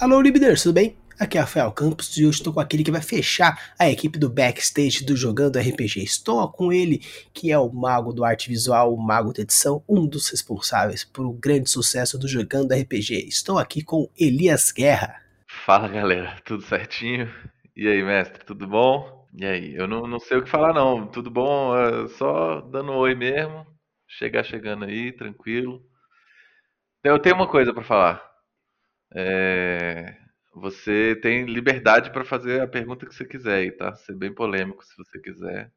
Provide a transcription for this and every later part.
Alô, Libiders, tudo bem? Aqui é Rafael Campos e hoje estou com aquele que vai fechar a equipe do backstage do Jogando RPG. Estou com ele, que é o mago do arte visual, o mago da edição, um dos responsáveis por um grande sucesso do Jogando RPG. Estou aqui com Elias Guerra. Fala galera, tudo certinho? E aí, mestre, tudo bom? E aí, eu não, não sei o que falar não, tudo bom? É só dando um oi mesmo, chegar chegando aí, tranquilo. Eu tenho uma coisa para falar. É, você tem liberdade para fazer a pergunta que você quiser aí, tá? Ser bem polêmico se você quiser.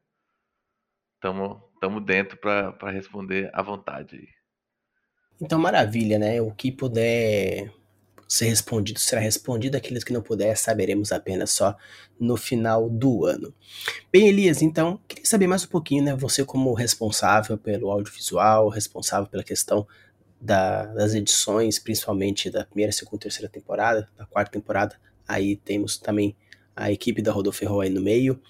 Tamo, tamo dentro para responder à vontade aí. Então, maravilha, né? O que puder ser respondido será respondido, aqueles que não puder saberemos apenas só no final do ano. Bem, Elias, então, queria saber mais um pouquinho, né? Você como responsável pelo audiovisual, responsável pela questão da, das edições, principalmente da primeira, segunda terceira temporada, da quarta temporada, aí temos também a equipe da Rodolfo aí no meio.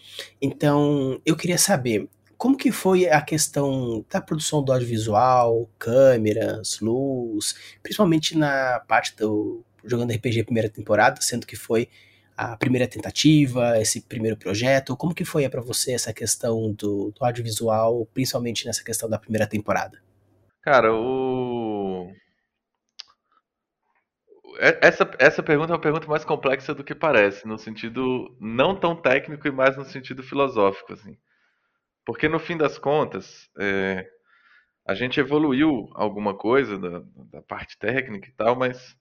Então, eu queria saber como que foi a questão da produção do audiovisual, câmeras, luz, principalmente na parte do jogando RPG primeira temporada, sendo que foi a primeira tentativa, esse primeiro projeto. Como que foi para você essa questão do, do audiovisual, principalmente nessa questão da primeira temporada? Cara, o. É, essa, essa pergunta é uma pergunta mais complexa do que parece, no sentido não tão técnico e mais no sentido filosófico, assim. Porque no fim das contas, é, a gente evoluiu alguma coisa da, da, parte técnica e tal, mas,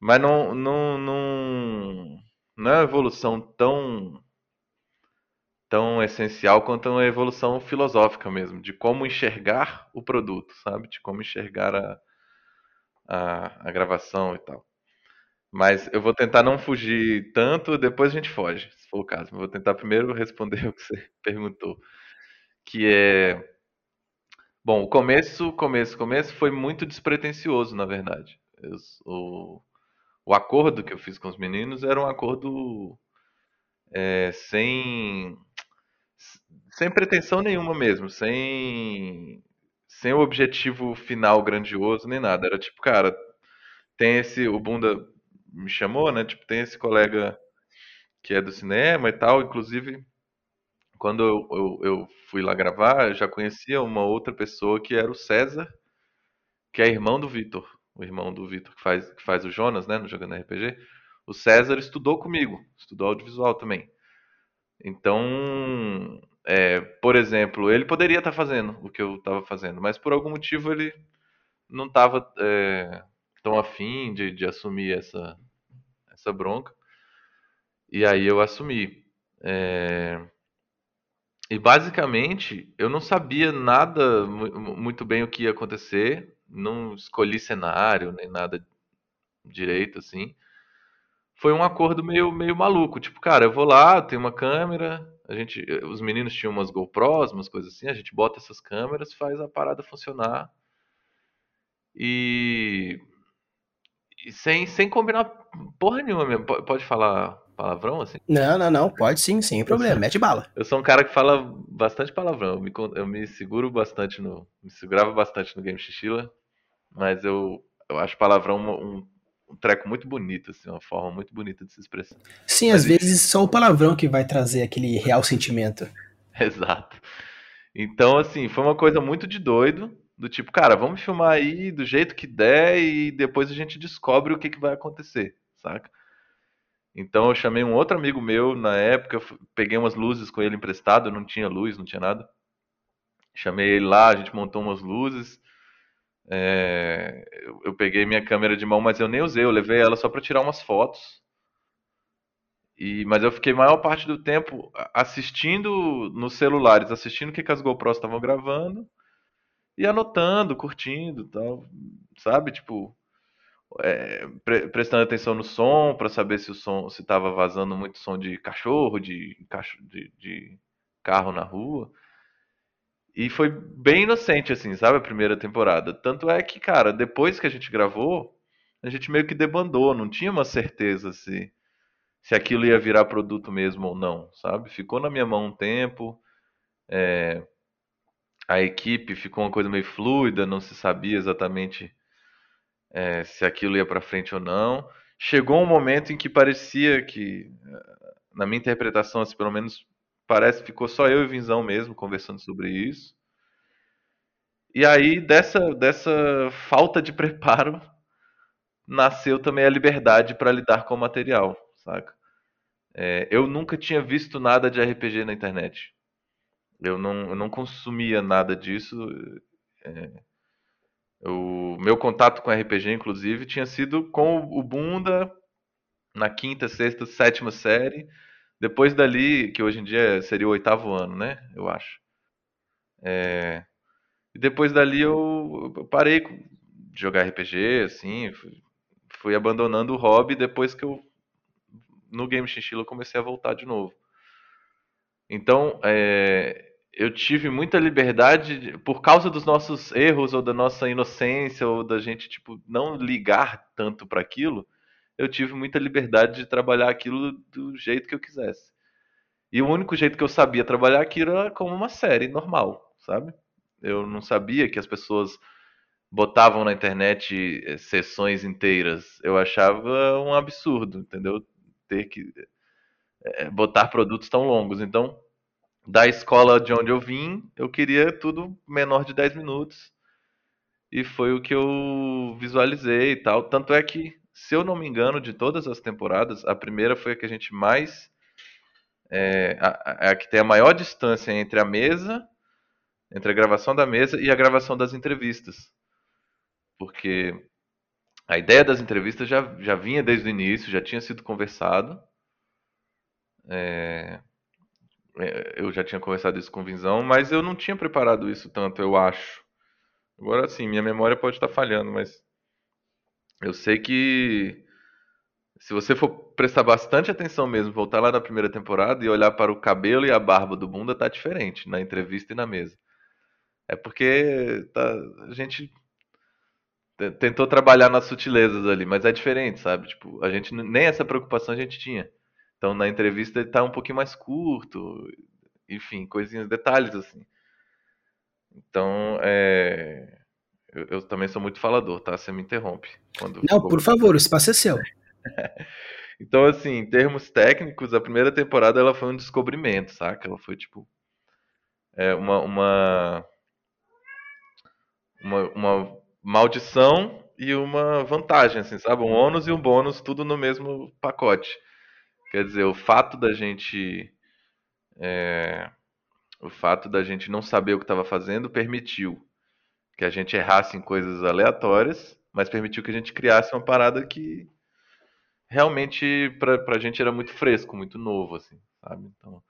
mas não, não, não, não é uma evolução tão tão essencial quanto uma evolução filosófica mesmo, de como enxergar o produto, sabe? De como enxergar a, a, a gravação e tal. Mas eu vou tentar não fugir tanto, depois a gente foge, se for o caso. Eu vou tentar primeiro responder o que você perguntou, que é Bom, o começo, começo, começo foi muito despretensioso, na verdade. Eu, o, o acordo que eu fiz com os meninos era um acordo é, sem sem pretensão nenhuma mesmo, sem sem o objetivo final grandioso nem nada. Era tipo, cara, tem esse o Bunda me chamou, né? Tipo, tem esse colega que é do cinema e tal, inclusive quando eu, eu, eu fui lá gravar, eu já conhecia uma outra pessoa que era o César, que é irmão do Vitor, o irmão do Vitor que faz, que faz o Jonas, né, no Jogando RPG. O César estudou comigo, estudou audiovisual também. Então, é, por exemplo, ele poderia estar fazendo o que eu estava fazendo, mas por algum motivo ele não estava é, tão afim de, de, assumir essa, essa bronca. E aí eu assumi. É, e basicamente eu não sabia nada muito bem o que ia acontecer, não escolhi cenário nem nada direito assim. Foi um acordo meio, meio maluco, tipo, cara, eu vou lá, tem uma câmera, a gente, os meninos tinham umas GoPros, umas coisas assim, a gente bota essas câmeras, faz a parada funcionar. E, e sem, sem combinar porra nenhuma mesmo. Pode falar palavrão assim? Não, não, não, pode sim, sem problema, mete bala. Eu sou um cara que fala bastante palavrão, eu me, eu me seguro bastante no. Me segurava bastante no Game Xixila, mas eu, eu acho palavrão um, um treco muito bonito, assim, uma forma muito bonita de se expressar. Sim, Mas às vezes só o palavrão que vai trazer aquele real sentimento. Exato. Então, assim, foi uma coisa muito de doido, do tipo, cara, vamos filmar aí do jeito que der e depois a gente descobre o que, que vai acontecer, saca? Então eu chamei um outro amigo meu na época, peguei umas luzes com ele emprestado, não tinha luz, não tinha nada. Chamei ele lá, a gente montou umas luzes, é, eu, peguei minha câmera de mão, mas eu nem usei, eu levei ela só para tirar umas fotos. E, mas eu fiquei a maior parte do tempo assistindo nos celulares, assistindo o que, que as GoPros estavam gravando e anotando, curtindo, tal, sabe? Tipo, é, pre prestando atenção no som para saber se o som se estava vazando muito som de cachorro, de, de, de carro na rua. E foi bem inocente, assim, sabe? A primeira temporada. Tanto é que, cara, depois que a gente gravou, a gente meio que debandou, não tinha uma certeza se, se aquilo ia virar produto mesmo ou não, sabe? Ficou na minha mão um tempo. É, a equipe ficou uma coisa meio fluida, não se sabia exatamente é, se aquilo ia para frente ou não. chegou um momento em que parecia que, na minha interpretação, assim, pelo menos parece ficou só eu e Vinzão mesmo conversando sobre isso. E aí, dessa, dessa falta de preparo, nasceu também a liberdade para lidar com o material, saca? É, eu nunca tinha visto nada de RPG na internet. Eu não, eu não consumia nada disso. É, o meu contato com RPG, inclusive, tinha sido com o Bunda na quinta, sexta, sétima série. Depois dali, que hoje em dia seria o oitavo ano, né? Eu acho. É, e depois dali eu, parei de jogar RPG, assim, fui, abandonando o hobby depois que eu no Game Chinchilla comecei a voltar de novo. Então, é, eu tive muita liberdade por causa dos nossos erros ou da nossa inocência ou da gente tipo não ligar tanto para aquilo. Eu tive muita liberdade de trabalhar aquilo do jeito que eu quisesse. E o único jeito que eu sabia trabalhar aquilo era como uma série normal, sabe? Eu não sabia que as pessoas botavam na internet eh, sessões inteiras. Eu achava um absurdo, entendeu? Ter que é, botar produtos tão longos. Então, da escola de onde eu vim, eu queria tudo menor de 10 minutos. E foi o que eu visualizei e tal. Tanto é que, se eu não me engano, de todas as temporadas, a primeira foi a que a gente mais. É a, a que tem a maior distância entre a mesa, entre a gravação da mesa e a gravação das entrevistas. Porque a ideia das entrevistas já, já vinha desde o início, já tinha sido conversado. É, é, eu já tinha conversado isso com o Vinzão, mas eu não tinha preparado isso tanto, eu acho. Agora sim, minha memória pode estar falhando, mas eu sei que se você for prestar bastante atenção mesmo, voltar lá na primeira temporada e olhar para o cabelo e a barba do Bunda, tá diferente na entrevista e na mesa. É porque tá, a gente tentou trabalhar nas sutilezas ali, mas é diferente, sabe? Tipo, a gente nem essa preocupação a gente tinha. Então na entrevista ele tá um pouquinho mais curto, enfim, coisinhas, detalhes assim. Então, é... eu, eu, também sou muito falador, tá? Você me interrompe. Quando Não, por favor, o espaço é seu. então, assim, em termos técnicos, a primeira temporada ela foi um descobrimento, saca? Ela foi tipo é, uma, uma, uma, uma maldição e uma vantagem, assim, sabe? Um ônus e um bônus, tudo no mesmo pacote. Quer dizer, o fato da gente. É, o fato da gente não saber o que estava fazendo permitiu que a gente errasse em coisas aleatórias, mas permitiu que a gente criasse uma parada que realmente pra, pra gente era muito fresco, muito novo, assim, sabe? Então,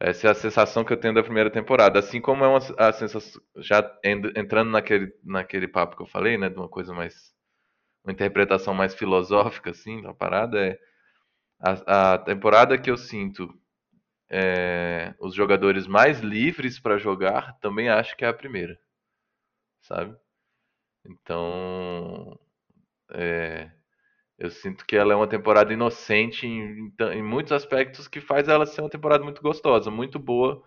essa é a sensação que eu tenho da primeira temporada. Assim como é uma, a sensação, já entrando naquele, naquele papo que eu falei, né, de uma coisa mais, uma interpretação mais filosófica, assim, da parada, é a, a temporada que eu sinto é, os jogadores mais livres para jogar, também acho que é a primeira, sabe? Então, é, eu sinto que ela é uma temporada inocente em, em, muitos aspectos que faz ela ser uma temporada muito gostosa, muito boa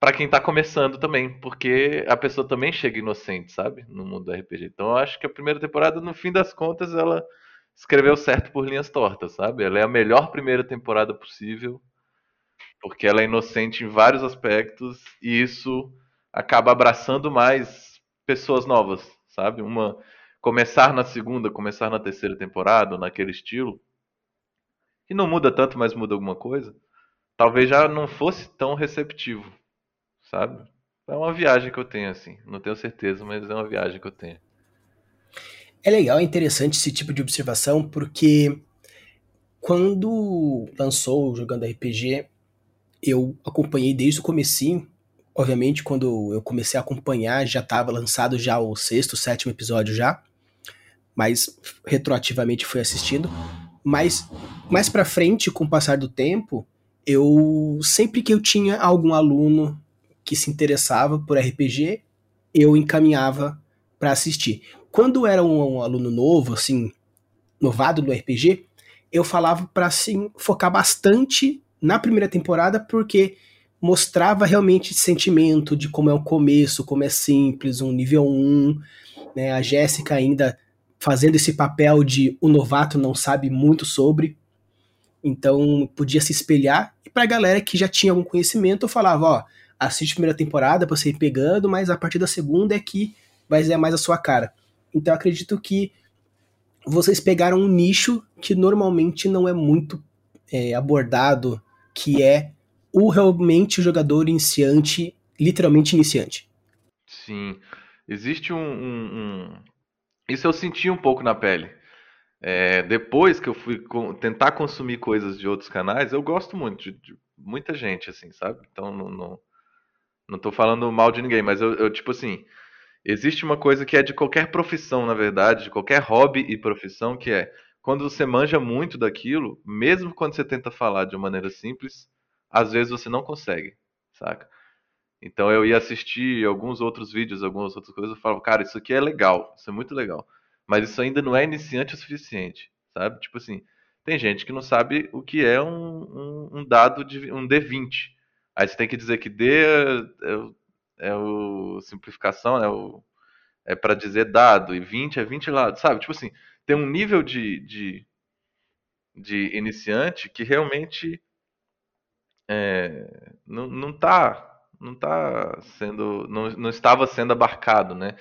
para quem tá começando também, porque a pessoa também chega inocente, sabe? No mundo do RPG. Então eu acho que a primeira temporada, no fim das contas, ela escreveu certo por linhas tortas, sabe? Ela é a melhor primeira temporada possível, porque ela é inocente em vários aspectos e isso acaba abraçando mais pessoas novas, sabe? Uma começar na segunda, começar na terceira temporada, naquele estilo, que não muda tanto, mas muda alguma coisa, talvez já não fosse tão receptivo, sabe? É uma viagem que eu tenho assim, não tenho certeza, mas é uma viagem que eu tenho. É legal, é interessante esse tipo de observação, porque quando lançou Jogando RPG, eu acompanhei desde o comecinho. Obviamente, quando eu comecei a acompanhar, já estava lançado já o sexto, sétimo episódio já. Mas retroativamente fui assistindo. Mas mais para frente, com o passar do tempo, eu sempre que eu tinha algum aluno que se interessava por RPG, eu encaminhava para assistir. Quando era um, um, aluno novo, assim, novado no RPG, eu falava para assim focar bastante na primeira temporada porque mostrava realmente sentimento de como é o começo, como é simples, um nível 1, né? A Jéssica ainda fazendo esse papel de o novato não sabe muito sobre. Então podia se espelhar. E pra galera que já tinha algum conhecimento, eu falava, ó, assiste a primeira temporada pra você ir pegando, mas a partir da segunda é que vai ser mais a sua cara. Então eu acredito que vocês pegaram um nicho que normalmente não é muito é, abordado, que é o realmente jogador iniciante, literalmente iniciante. Sim. Existe um, um, um... Isso eu senti um pouco na pele. É, depois que eu fui tentar consumir coisas de outros canais, eu gosto muito de, de muita gente, assim, sabe? Então não, não, não tô falando mal de ninguém, mas eu, eu, tipo assim, existe uma coisa que é de qualquer profissão, na verdade, de qualquer hobby e profissão, que é quando você manja muito daquilo, mesmo quando você tenta falar de uma maneira simples, às vezes você não consegue, saca? Então eu ia assistir alguns outros vídeos, algumas outras coisas, eu falava, cara, isso aqui é legal, isso é muito legal. Mas isso ainda não é iniciante o suficiente, sabe? Tipo assim, tem gente que não sabe o que é um, um, um dado de um D20. Aí você tem que dizer que D é, é o simplificação, é o é para dizer dado e 20 é 20 lados, sabe? Tipo assim, tem um nível de, de, de iniciante que realmente é, não, não tá não tá sendo não, não estava sendo abarcado, né?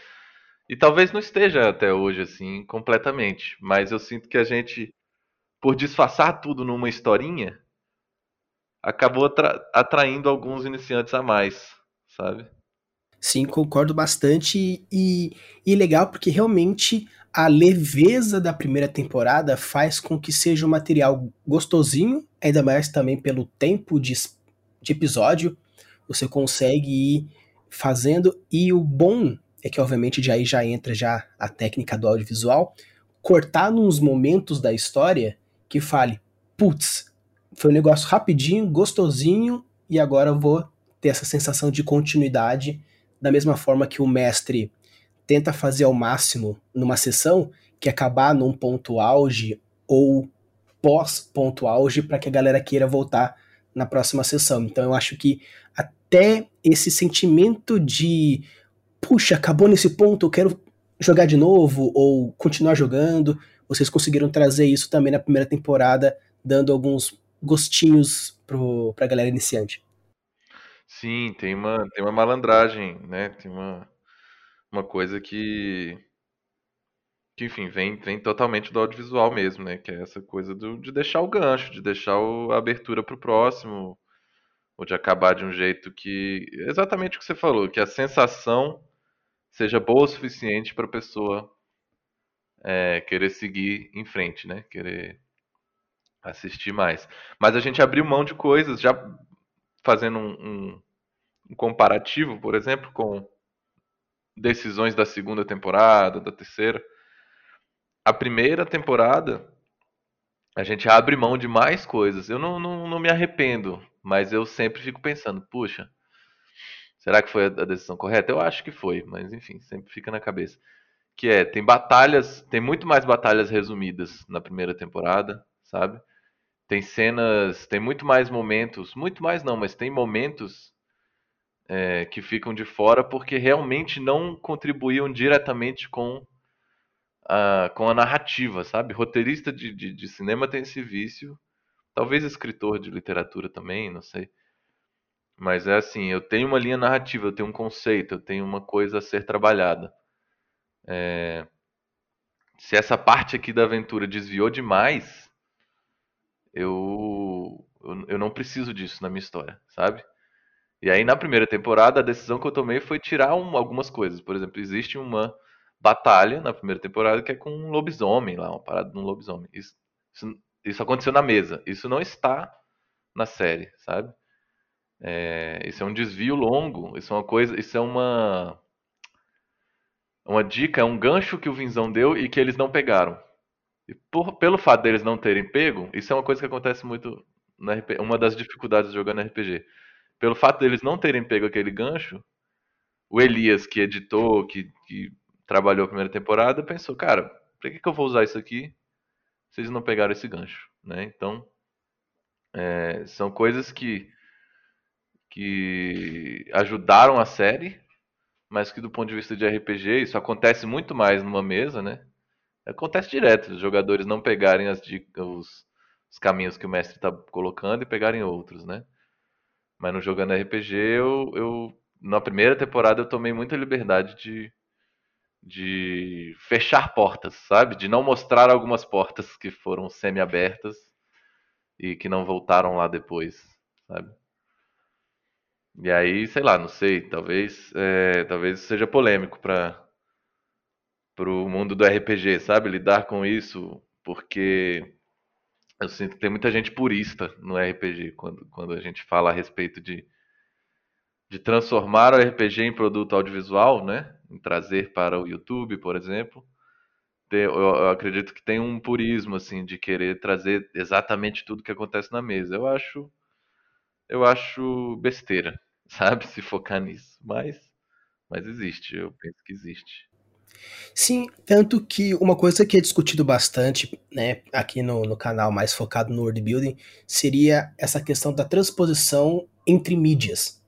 E talvez não esteja até hoje assim completamente, mas eu sinto que a gente por disfarçar tudo numa historinha acabou atra atraindo alguns iniciantes a mais, sabe? Sim, concordo bastante e, e legal porque realmente a leveza da primeira temporada faz com que seja um material gostosinho, ainda mais também pelo tempo de, de episódio. Você consegue ir fazendo, e o bom é que obviamente de aí já entra já a técnica do audiovisual, cortar nos momentos da história que fale, putz, foi um negócio rapidinho, gostosinho, e agora eu vou ter essa sensação de continuidade, da mesma forma que o mestre tenta fazer ao máximo numa sessão, que acabar num ponto auge ou pós ponto auge para que a galera queira voltar na próxima sessão. Então eu acho que até esse sentimento de puxa, acabou nesse ponto, eu quero jogar de novo ou continuar jogando. Vocês conseguiram trazer isso também na primeira temporada, dando alguns gostinhos pro, pra galera iniciante. Sim, tem uma, tem uma malandragem, né? Tem uma, uma coisa que, que enfim, vem, vem totalmente do audiovisual mesmo, né? Que é essa coisa do, de deixar o gancho, de deixar o, a abertura pro próximo, ou de acabar de um jeito que. Exatamente o que você falou, que a sensação seja boa o suficiente para a pessoa é, querer seguir em frente, né? Querer assistir mais. Mas a gente abriu mão de coisas, já fazendo um, um, um comparativo, por exemplo, com decisões da segunda temporada, da terceira. A primeira temporada, a gente abre mão de mais coisas. Eu não, não, não me arrependo mas eu sempre fico pensando, puxa, será que foi a decisão correta? Eu acho que foi, mas enfim, sempre fica na cabeça. Que é, tem batalhas, tem muito mais batalhas resumidas na primeira temporada, sabe? Tem cenas, tem muito mais momentos, muito mais não, mas tem momentos é, que ficam de fora porque realmente não contribuíam diretamente com a, com a narrativa, sabe? Roteirista de, de, de cinema tem esse vício Talvez escritor de literatura também, não sei. Mas é assim, eu tenho uma linha narrativa, eu tenho um conceito, eu tenho uma coisa a ser trabalhada. É... Se essa parte aqui da aventura desviou demais, eu... eu não preciso disso na minha história, sabe? E aí na primeira temporada a decisão que eu tomei foi tirar um, algumas coisas. Por exemplo, existe uma batalha na primeira temporada que é com um lobisomem lá, uma parada de um lobisomem. Isso, isso isso aconteceu na mesa. Isso não está na série, sabe? É, isso é um desvio longo. Isso é uma coisa. Isso é uma. Uma dica, é um gancho que o Vinzão deu e que eles não pegaram. E por, pelo fato deles não terem pego, isso é uma coisa que acontece muito na RPG, uma das dificuldades de jogar no RPG. Pelo fato deles não terem pego aquele gancho, o Elias, que editou, que, que trabalhou a primeira temporada, pensou, cara, pra que, que eu vou usar isso aqui vocês não pegaram esse gancho, né? Então, é, são coisas que que ajudaram a série, mas que do ponto de vista de RPG isso acontece muito mais numa mesa, né? Acontece direto, os jogadores não pegarem as dicas, os, os caminhos que o mestre está colocando e pegarem outros, né? Mas no jogando RPG, eu, eu na primeira temporada eu tomei muita liberdade de, de fechar portas, sabe? De não mostrar algumas portas que foram semi-abertas e que não voltaram lá depois, sabe? E aí, sei lá, não sei, talvez, é, talvez seja polêmico para o mundo do RPG, sabe? Lidar com isso, porque eu sinto que tem muita gente purista no RPG quando, quando a gente fala a respeito de, de transformar o RPG em produto audiovisual, né? Em trazer para o YouTube, por exemplo. Eu, acredito que tem um purismo assim de querer trazer exatamente tudo que acontece na mesa. Eu acho eu acho besteira, sabe? Se focar nisso. Mas, mas existe, eu penso que existe. Sim, tanto que uma coisa que é discutido bastante, né, aqui no, no canal mais focado no world building, seria essa questão da transposição entre mídias.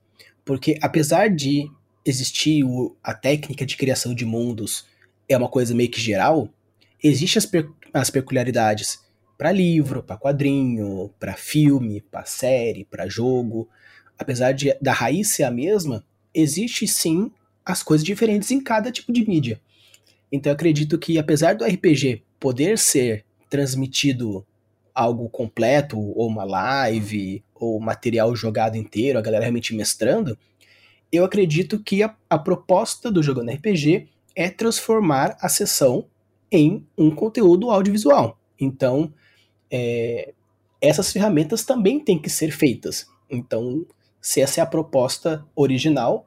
Porque apesar de existir o, a técnica de criação de mundos, é uma coisa meio que geral, existem as, as peculiaridades para livro, para quadrinho, para filme, para série, para jogo. Apesar de, da raiz ser a mesma, existe sim as coisas diferentes em cada tipo de mídia. Então eu acredito que apesar do RPG poder ser transmitido algo completo, ou uma live, ou material jogado inteiro, a galera realmente mestrando, eu acredito que a, a proposta do Jogando RPG é transformar a sessão em um conteúdo audiovisual. Então, é, essas ferramentas também têm que ser feitas. Então, se essa é a proposta original,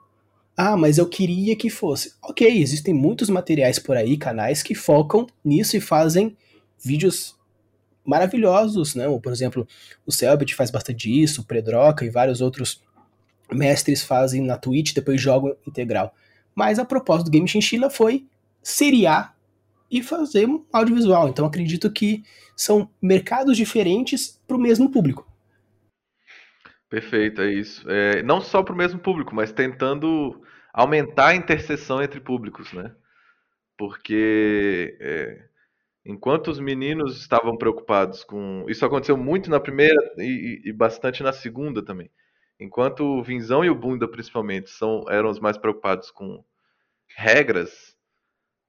ah, mas eu queria que fosse. Ok, existem muitos materiais por aí, canais que focam nisso e fazem vídeos maravilhosos, né? Por exemplo, o Selbit faz bastante isso, o Predroca e vários outros mestres fazem na Twitch, depois jogam integral. Mas a proposta do Game Chinchilla foi seriar e fazer um audiovisual. Então acredito que são mercados diferentes para o mesmo público. Perfeito, é isso. É, não só para o mesmo público, mas tentando aumentar a interseção entre públicos, né? Porque é, enquanto os meninos estavam preocupados com. Isso aconteceu muito na primeira e, e bastante na segunda também. Enquanto o Vinzão e o Bunda, principalmente, são, eram os mais preocupados com regras,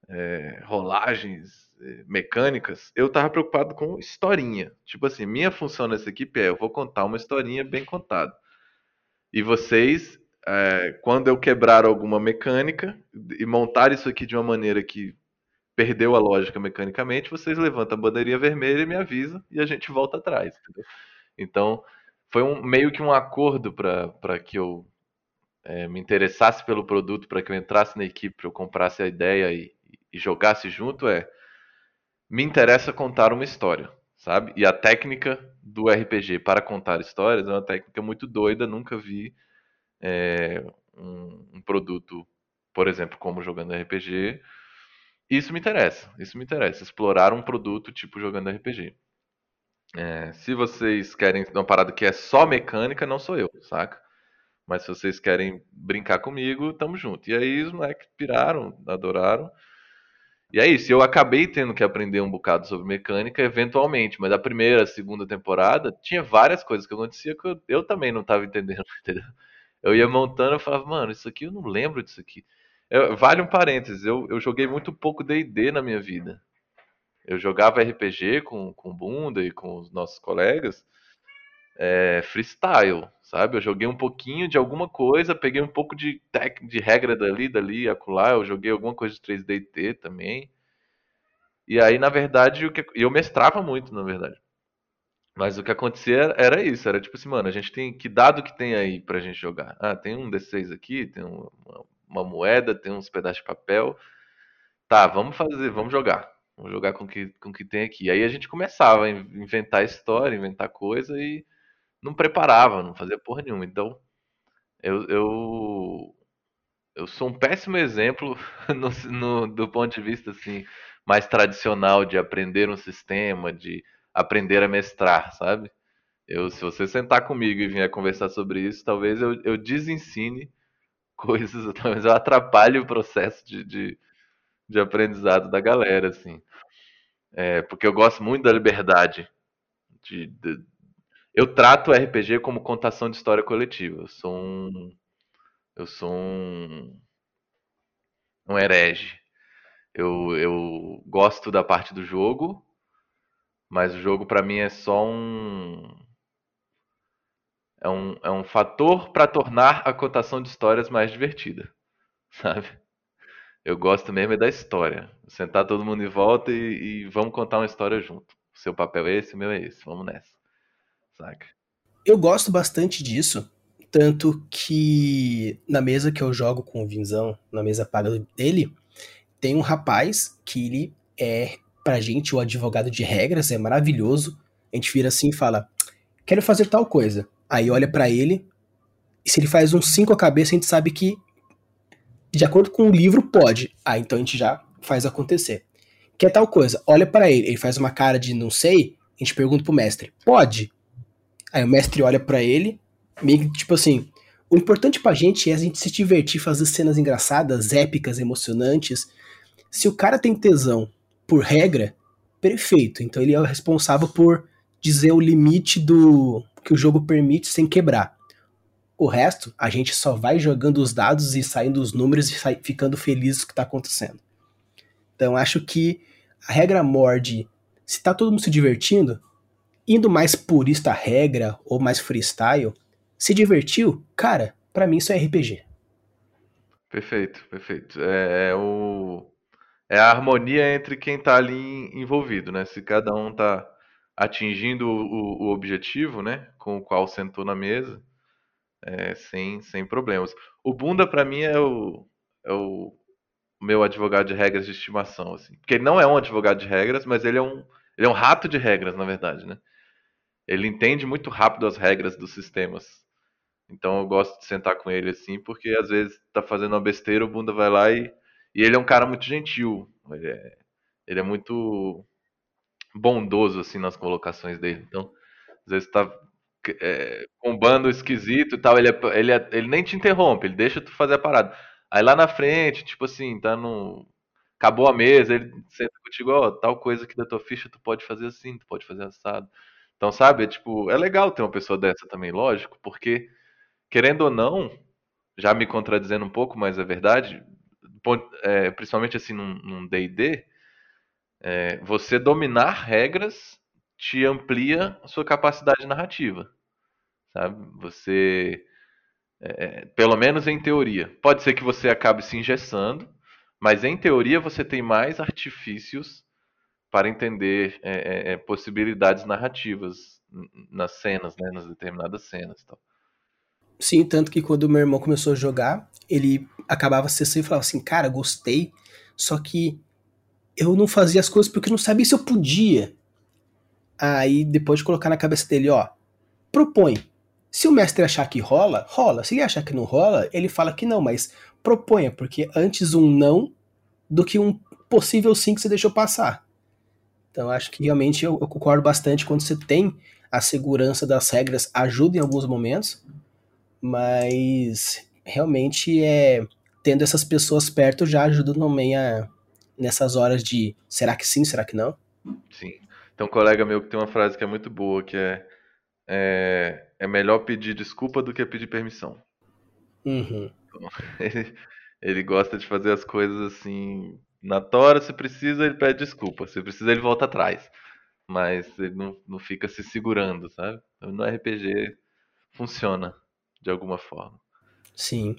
é, rolagens, mecânicas, eu tava preocupado com historinha. Tipo assim, minha função nessa equipe é eu vou contar uma historinha bem contada. E vocês, é, quando eu quebrar alguma mecânica e montar isso aqui de uma maneira que perdeu a lógica mecanicamente, vocês levantam a bandeirinha vermelha e me avisam e a gente volta atrás. Entendeu? Então, foi um, meio que um acordo para que eu é, me interessasse pelo produto, para que eu entrasse na equipe, para eu comprasse a ideia e, e jogasse junto, é me interessa contar uma história, sabe? E a técnica do RPG para contar histórias é uma técnica muito doida, nunca vi é, um, um, produto, por exemplo, como jogando RPG. Isso me interessa, isso me interessa, explorar um produto tipo jogando RPG. É, se vocês querem uma parada que é só mecânica, não sou eu, saca? Mas se vocês querem brincar comigo, tamo junto. E aí os moleques piraram, adoraram. E é isso, eu acabei tendo que aprender um bocado sobre mecânica eventualmente, mas a primeira, a segunda temporada tinha várias coisas que aconteciam que eu, eu também não estava entendendo, entendeu? Eu ia montando e falava, mano, isso aqui eu não lembro disso aqui. Eu, vale um parênteses, eu, eu joguei muito pouco D&D na minha vida. Eu jogava RPG com, com Bunda e com os nossos colegas, é, freestyle, sabe? Eu joguei um pouquinho de alguma coisa, peguei um pouco de, tec, de regra dali, dali, acolá, eu joguei alguma coisa de 3D T também. E aí, na verdade, o que, eu mestrava muito, na verdade. Mas o que acontecia era isso, era tipo assim, mano, a gente tem que dado que tem aí pra gente jogar? Ah, tem um D6 aqui, tem uma, uma moeda, tem uns pedaços de papel. Tá, vamos fazer, vamos jogar. Vamos jogar com que, o com que tem aqui. Aí a gente começava a inventar história, inventar coisa e não preparava, não fazia porra nenhuma. Então, eu, eu, eu sou um péssimo exemplo no, no, do ponto de vista assim, mais tradicional de aprender um sistema, de aprender a mestrar, sabe? Eu, se você sentar comigo e vier conversar sobre isso, talvez eu, eu desensine coisas, talvez eu atrapalhe o processo de, de, de aprendizado da galera, assim. É, porque eu gosto muito da liberdade. De, de, eu trato o RPG como contação de história coletiva. Eu sou um. Eu sou um. Um herege. Eu, eu gosto da parte do jogo, mas o jogo para mim é só um. É um, é um fator para tornar a contação de histórias mais divertida, sabe? Eu gosto mesmo é da história. Sentar todo mundo em volta e, e vamos contar uma história junto. Seu papel é esse, o meu é esse. Vamos nessa. Saca? Eu gosto bastante disso. Tanto que na mesa que eu jogo com o Vinzão, na mesa paga dele, tem um rapaz que ele é, pra gente, o advogado de regras, é maravilhoso. A gente vira assim e fala: Quero fazer tal coisa. Aí olha para ele, e se ele faz um 5 a cabeça, a gente sabe que de acordo com o livro, pode. Ah, então a gente já faz acontecer. Que é tal coisa, olha para ele, ele faz uma cara de não sei, a gente pergunta pro mestre, pode? Aí o mestre olha para ele, meio tipo assim, o importante pra gente é a gente se divertir, fazer cenas engraçadas, épicas, emocionantes. Se o cara tem tesão por regra, perfeito. Então ele é o responsável por dizer o limite do que o jogo permite sem quebrar. O resto, a gente só vai jogando os dados e saindo os números e ficando feliz com o que está acontecendo. Então acho que a regra morde, se tá todo mundo se divertindo, indo mais purista regra ou mais freestyle, se divertiu, cara, para mim isso é RPG. Perfeito, perfeito. É, é, o é a harmonia entre quem tá ali envolvido, né? Se cada um tá atingindo o, o objetivo, né, com o qual sentou na mesa, é, sem, sem problemas. O Bunda, para mim, é o, é o meu advogado de regras de estimação. Assim. Porque ele não é um advogado de regras, mas ele é um, ele é um rato de regras, na verdade. Né? Ele entende muito rápido as regras dos sistemas. Então eu gosto de sentar com ele assim, porque às vezes tá fazendo uma besteira, o Bunda vai lá e. E ele é um cara muito gentil. Ele é, ele é muito bondoso assim nas colocações dele. Então, às vezes tá é, com um bando esquisito e tal, ele, é, ele, é, ele nem te interrompe, ele deixa tu fazer a parada. Aí lá na frente, tipo assim, tá no. Acabou a mesa, ele senta contigo, ó, oh, tal coisa aqui da tua ficha tu pode fazer assim, tu pode fazer assado. Então, sabe, é, tipo, é legal ter uma pessoa dessa também, lógico, porque, querendo ou não, já me contradizendo um pouco, mas é verdade, é, principalmente assim num DD, é, você dominar regras te amplia a sua capacidade narrativa, sabe? Você, é, pelo menos em teoria, pode ser que você acabe se engessando, mas em teoria você tem mais artifícios para entender é, é, é possibilidades narrativas nas cenas, né, nas determinadas cenas, tal. Sim, tanto que quando meu irmão começou a jogar, ele acabava acessando e falava assim, cara, gostei, só que eu não fazia as coisas porque eu não sabia se eu podia. Aí depois de colocar na cabeça dele, ó, propõe. Se o mestre achar que rola, rola. Se ele achar que não rola, ele fala que não, mas proponha, porque antes um não do que um possível sim que você deixou passar. Então acho que realmente eu, eu concordo bastante quando você tem a segurança das regras, ajuda em alguns momentos, mas realmente é tendo essas pessoas perto já ajuda também a nessas horas de será que sim, será que não? Sim. Tem um colega meu que tem uma frase que é muito boa, que é é, é melhor pedir desculpa do que pedir permissão. Uhum. Então, ele, ele gosta de fazer as coisas assim, na tora, se precisa, ele pede desculpa. Se precisa, ele volta atrás. Mas ele não, não fica se segurando, sabe? Então, no RPG funciona de alguma forma. Sim.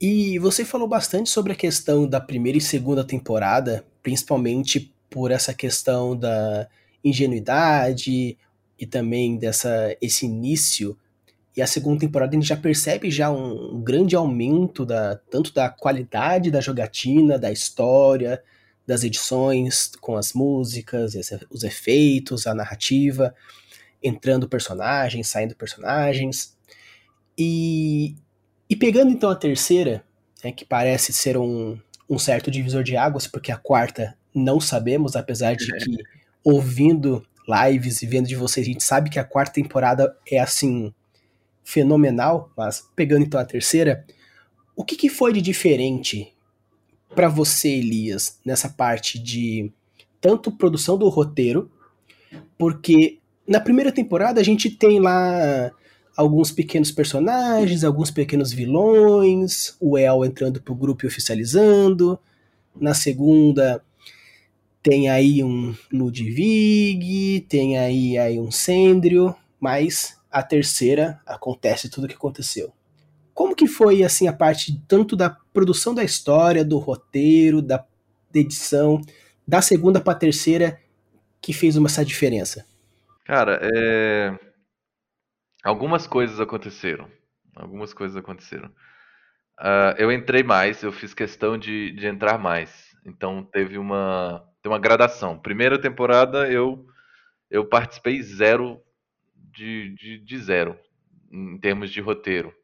E você falou bastante sobre a questão da primeira e segunda temporada, principalmente por essa questão da ingenuidade e também dessa esse início e a segunda temporada a gente já percebe já um, um grande aumento da tanto da qualidade da jogatina, da história, das edições com as músicas, os efeitos, a narrativa, entrando personagens, saindo personagens. E, e pegando então a terceira, né, que parece ser um, um certo divisor de águas, porque a quarta não sabemos, apesar de que ouvindo lives e vendo de vocês, a gente sabe que a quarta temporada é assim fenomenal, mas pegando então a terceira, o que, que foi de diferente para você, Elias, nessa parte de tanto produção do roteiro, porque na primeira temporada a gente tem lá alguns pequenos personagens, alguns pequenos vilões, o El entrando pro grupo e oficializando. Na segunda tem aí um Ludwig, tem aí, aí um Sendrio, mas a terceira acontece tudo o que aconteceu. Como que foi assim a parte tanto da produção da história, do roteiro, da, edição, da segunda para a terceira que fez uma essa diferença? Cara, é... algumas coisas aconteceram. Algumas coisas aconteceram. Uh, eu entrei mais, eu fiz questão de, de entrar mais. Então teve uma, teve uma gradação. Primeira temporada eu eu participei zero de, de, de zero em termos de roteiro.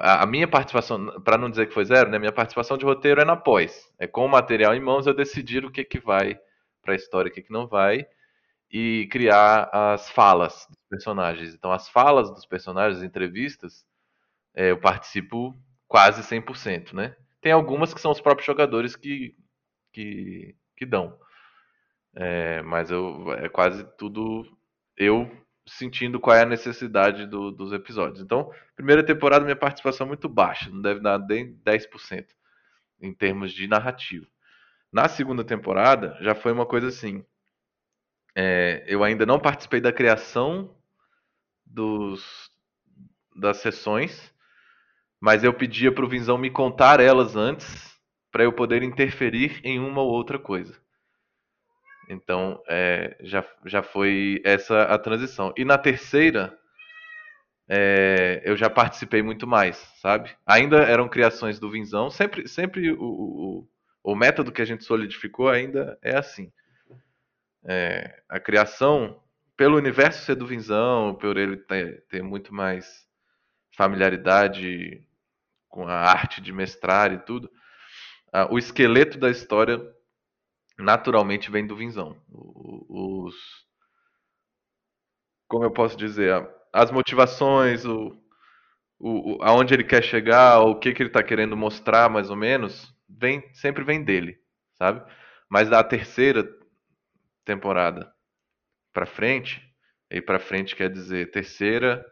A, a minha participação, para não dizer que foi zero, né? Minha participação de roteiro é na pós. É com o material em mãos eu decidir o que que vai para a história, o que que não vai e criar as falas dos personagens. Então as falas dos personagens, as entrevistas, é, eu participo quase 100%, né? Tem algumas que são os próprios jogadores que que, que dão. É, mas eu é quase tudo eu sentindo qual é a necessidade do, dos episódios. Então, primeira temporada, minha participação é muito baixa, não deve dar nem 10% em termos de narrativa. Na segunda temporada, já foi uma coisa assim. É, eu ainda não participei da criação dos, das sessões, mas eu pedia para o Vinzão me contar elas antes, para eu poder interferir em uma ou outra coisa. Então, é, já, já foi essa a transição. E na terceira, é, eu já participei muito mais, sabe? Ainda eram criações do Vinzão, sempre, sempre o, o, o método que a gente solidificou ainda é assim. É, a criação, pelo universo ser do Vinzão, por ele ter, ter muito mais familiaridade com a arte de mestrar e tudo, o esqueleto da história naturalmente vem do Vinzão. Os, como eu posso dizer, as motivações, o, o, aonde ele quer chegar, o que, que ele está querendo mostrar, mais ou menos, vem sempre vem dele, sabe? Mas da terceira temporada para frente, e para frente quer dizer terceira,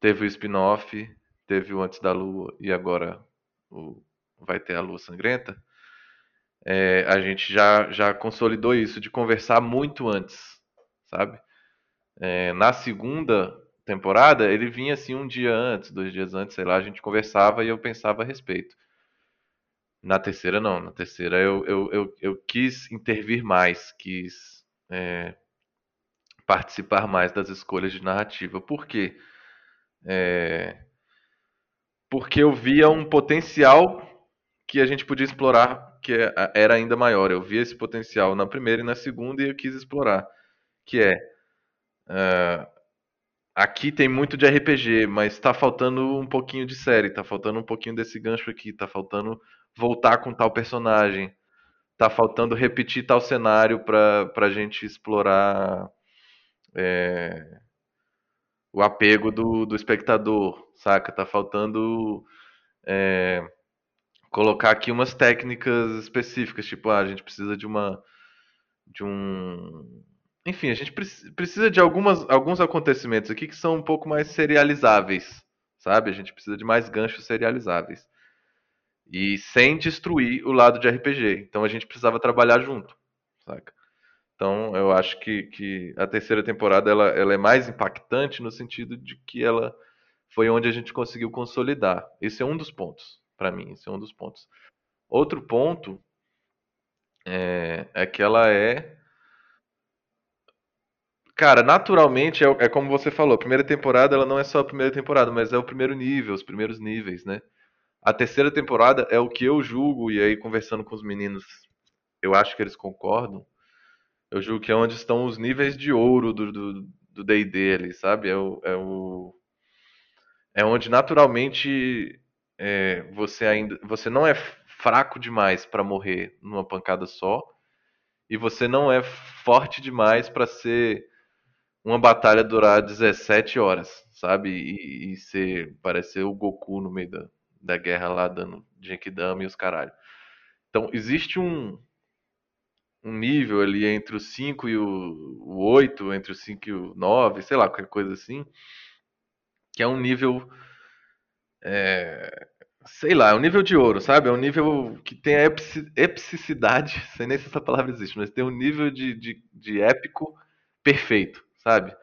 teve o spin-off, teve o Antes da Lua e agora o, vai ter a Lua Sangrenta é, a gente já, já consolidou isso de conversar muito antes, sabe? É, na segunda temporada, ele vinha assim um dia antes, dois dias antes, sei lá, a gente conversava e eu pensava a respeito. Na terceira, não. Na terceira, eu, eu, eu, eu quis intervir mais, quis é, participar mais das escolhas de narrativa. Por quê? É, porque eu via um potencial que a gente podia explorar que é, era ainda maior. Eu vi esse potencial na primeira e na segunda e eu quis explorar. Que é. Uh, aqui tem muito de RPG, mas está faltando um pouquinho de série, está faltando um pouquinho desse gancho aqui, está faltando voltar com tal personagem, está faltando repetir tal cenário para a gente explorar é, o apego do, do espectador, saca? Tá faltando é, colocar aqui umas técnicas específicas, tipo, ah, a gente precisa de uma de um enfim, a gente precisa de algumas, alguns acontecimentos aqui que são um pouco mais serializáveis, sabe? A gente precisa de mais ganchos serializáveis. E sem destruir o lado de RPG. Então a gente precisava trabalhar junto, saca? Então eu acho que, que a terceira temporada ela, ela é mais impactante no sentido de que ela foi onde a gente conseguiu consolidar. Esse é um dos pontos para mim, esse é um dos pontos. Outro ponto é, é que ela é. Cara, naturalmente, é, é, como você falou, a primeira temporada ela não é só a primeira temporada, mas é o primeiro nível, os primeiros níveis, né? A terceira temporada é o que eu julgo, e aí conversando com os meninos, eu acho que eles concordam. Eu julgo que é onde estão os níveis de ouro do D&D ali, sabe? É, o, é, o, é onde naturalmente é, você ainda você não é fraco demais para morrer numa pancada só e você não é forte demais para ser uma batalha durar 17 horas, sabe? E, e ser parecer o Goku no meio da, da guerra lá dando Genkidama e os caralho. Então existe um um nível ali entre o 5 e o, o 8, entre o 5 e o 9, sei lá, qualquer coisa assim, que é um nível é, sei lá, é um nível de ouro, sabe? É um nível que tem a epicidade, sei nem se essa palavra existe, mas tem um nível de, de, de épico perfeito, sabe?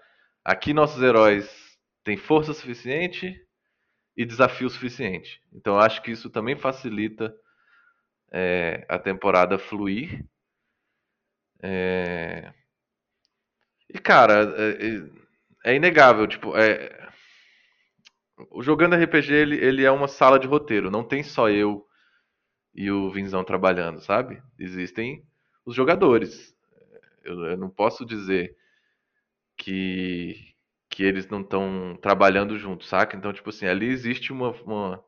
Aqui nossos heróis têm força suficiente e desafio suficiente. Então acho que isso também facilita é, a temporada fluir. É... E cara, é, é, é inegável, tipo, é, o jogando RPG ele, ele é uma sala de roteiro, não tem só eu e o Vinzão trabalhando, sabe? Existem os jogadores. Eu, eu não posso dizer que que eles não estão trabalhando juntos, saca? Então, tipo assim, ali existe uma, uma,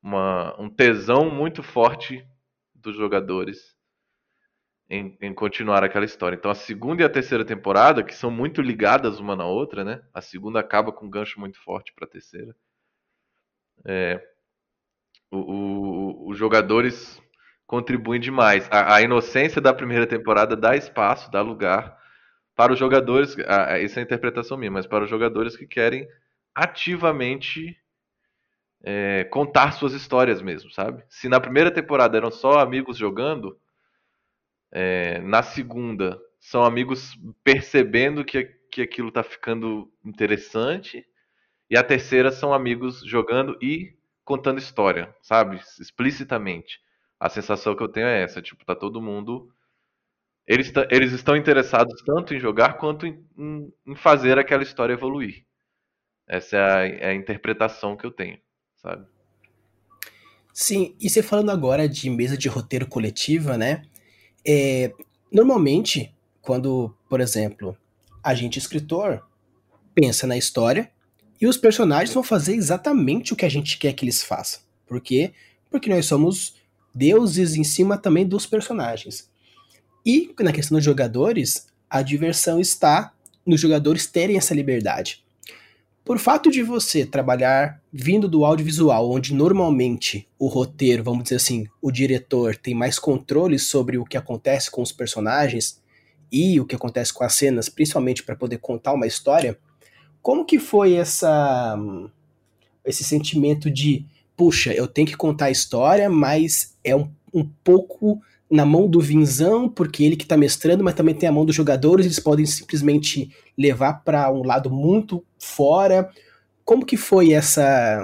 uma, um tesão muito forte dos jogadores em, em, continuar aquela história. Então, a segunda e a terceira temporada, que são muito ligadas uma na outra, né? A segunda acaba com um gancho muito forte para a terceira. É, o, o, os jogadores contribuem demais. A, a, inocência da primeira temporada dá espaço, dá lugar para os jogadores. A, essa é a interpretação minha, mas para os jogadores que querem ativamente é, contar suas histórias mesmo, sabe? Se na primeira temporada eram só amigos jogando, é, na segunda são amigos percebendo que, que aquilo está ficando interessante e a terceira são amigos jogando e contando história, sabe? Explicitamente. A sensação que eu tenho é essa, tipo, tá todo mundo. Eles, eles estão interessados tanto em jogar quanto em, em, em fazer aquela história evoluir. Essa é a, é a, interpretação que eu tenho, sabe? Sim, e você falando agora de mesa de roteiro coletiva, né? É, normalmente, quando, por exemplo, a gente escritor pensa na história e os personagens vão fazer exatamente o que a gente quer que eles façam. Por quê? Porque nós somos deuses em cima também dos personagens. E na questão dos jogadores, a diversão está nos jogadores terem essa liberdade. Por fato de você trabalhar vindo do audiovisual, onde normalmente o roteiro, vamos dizer assim, o diretor tem mais controle sobre o que acontece com os personagens e o que acontece com as cenas, principalmente para poder contar uma história, como que foi essa esse sentimento de, puxa, eu tenho que contar a história, mas é um, um pouco na mão do Vinzão, porque ele que está mestrando, mas também tem a mão dos jogadores, eles podem simplesmente levar para um lado muito fora. Como que foi essa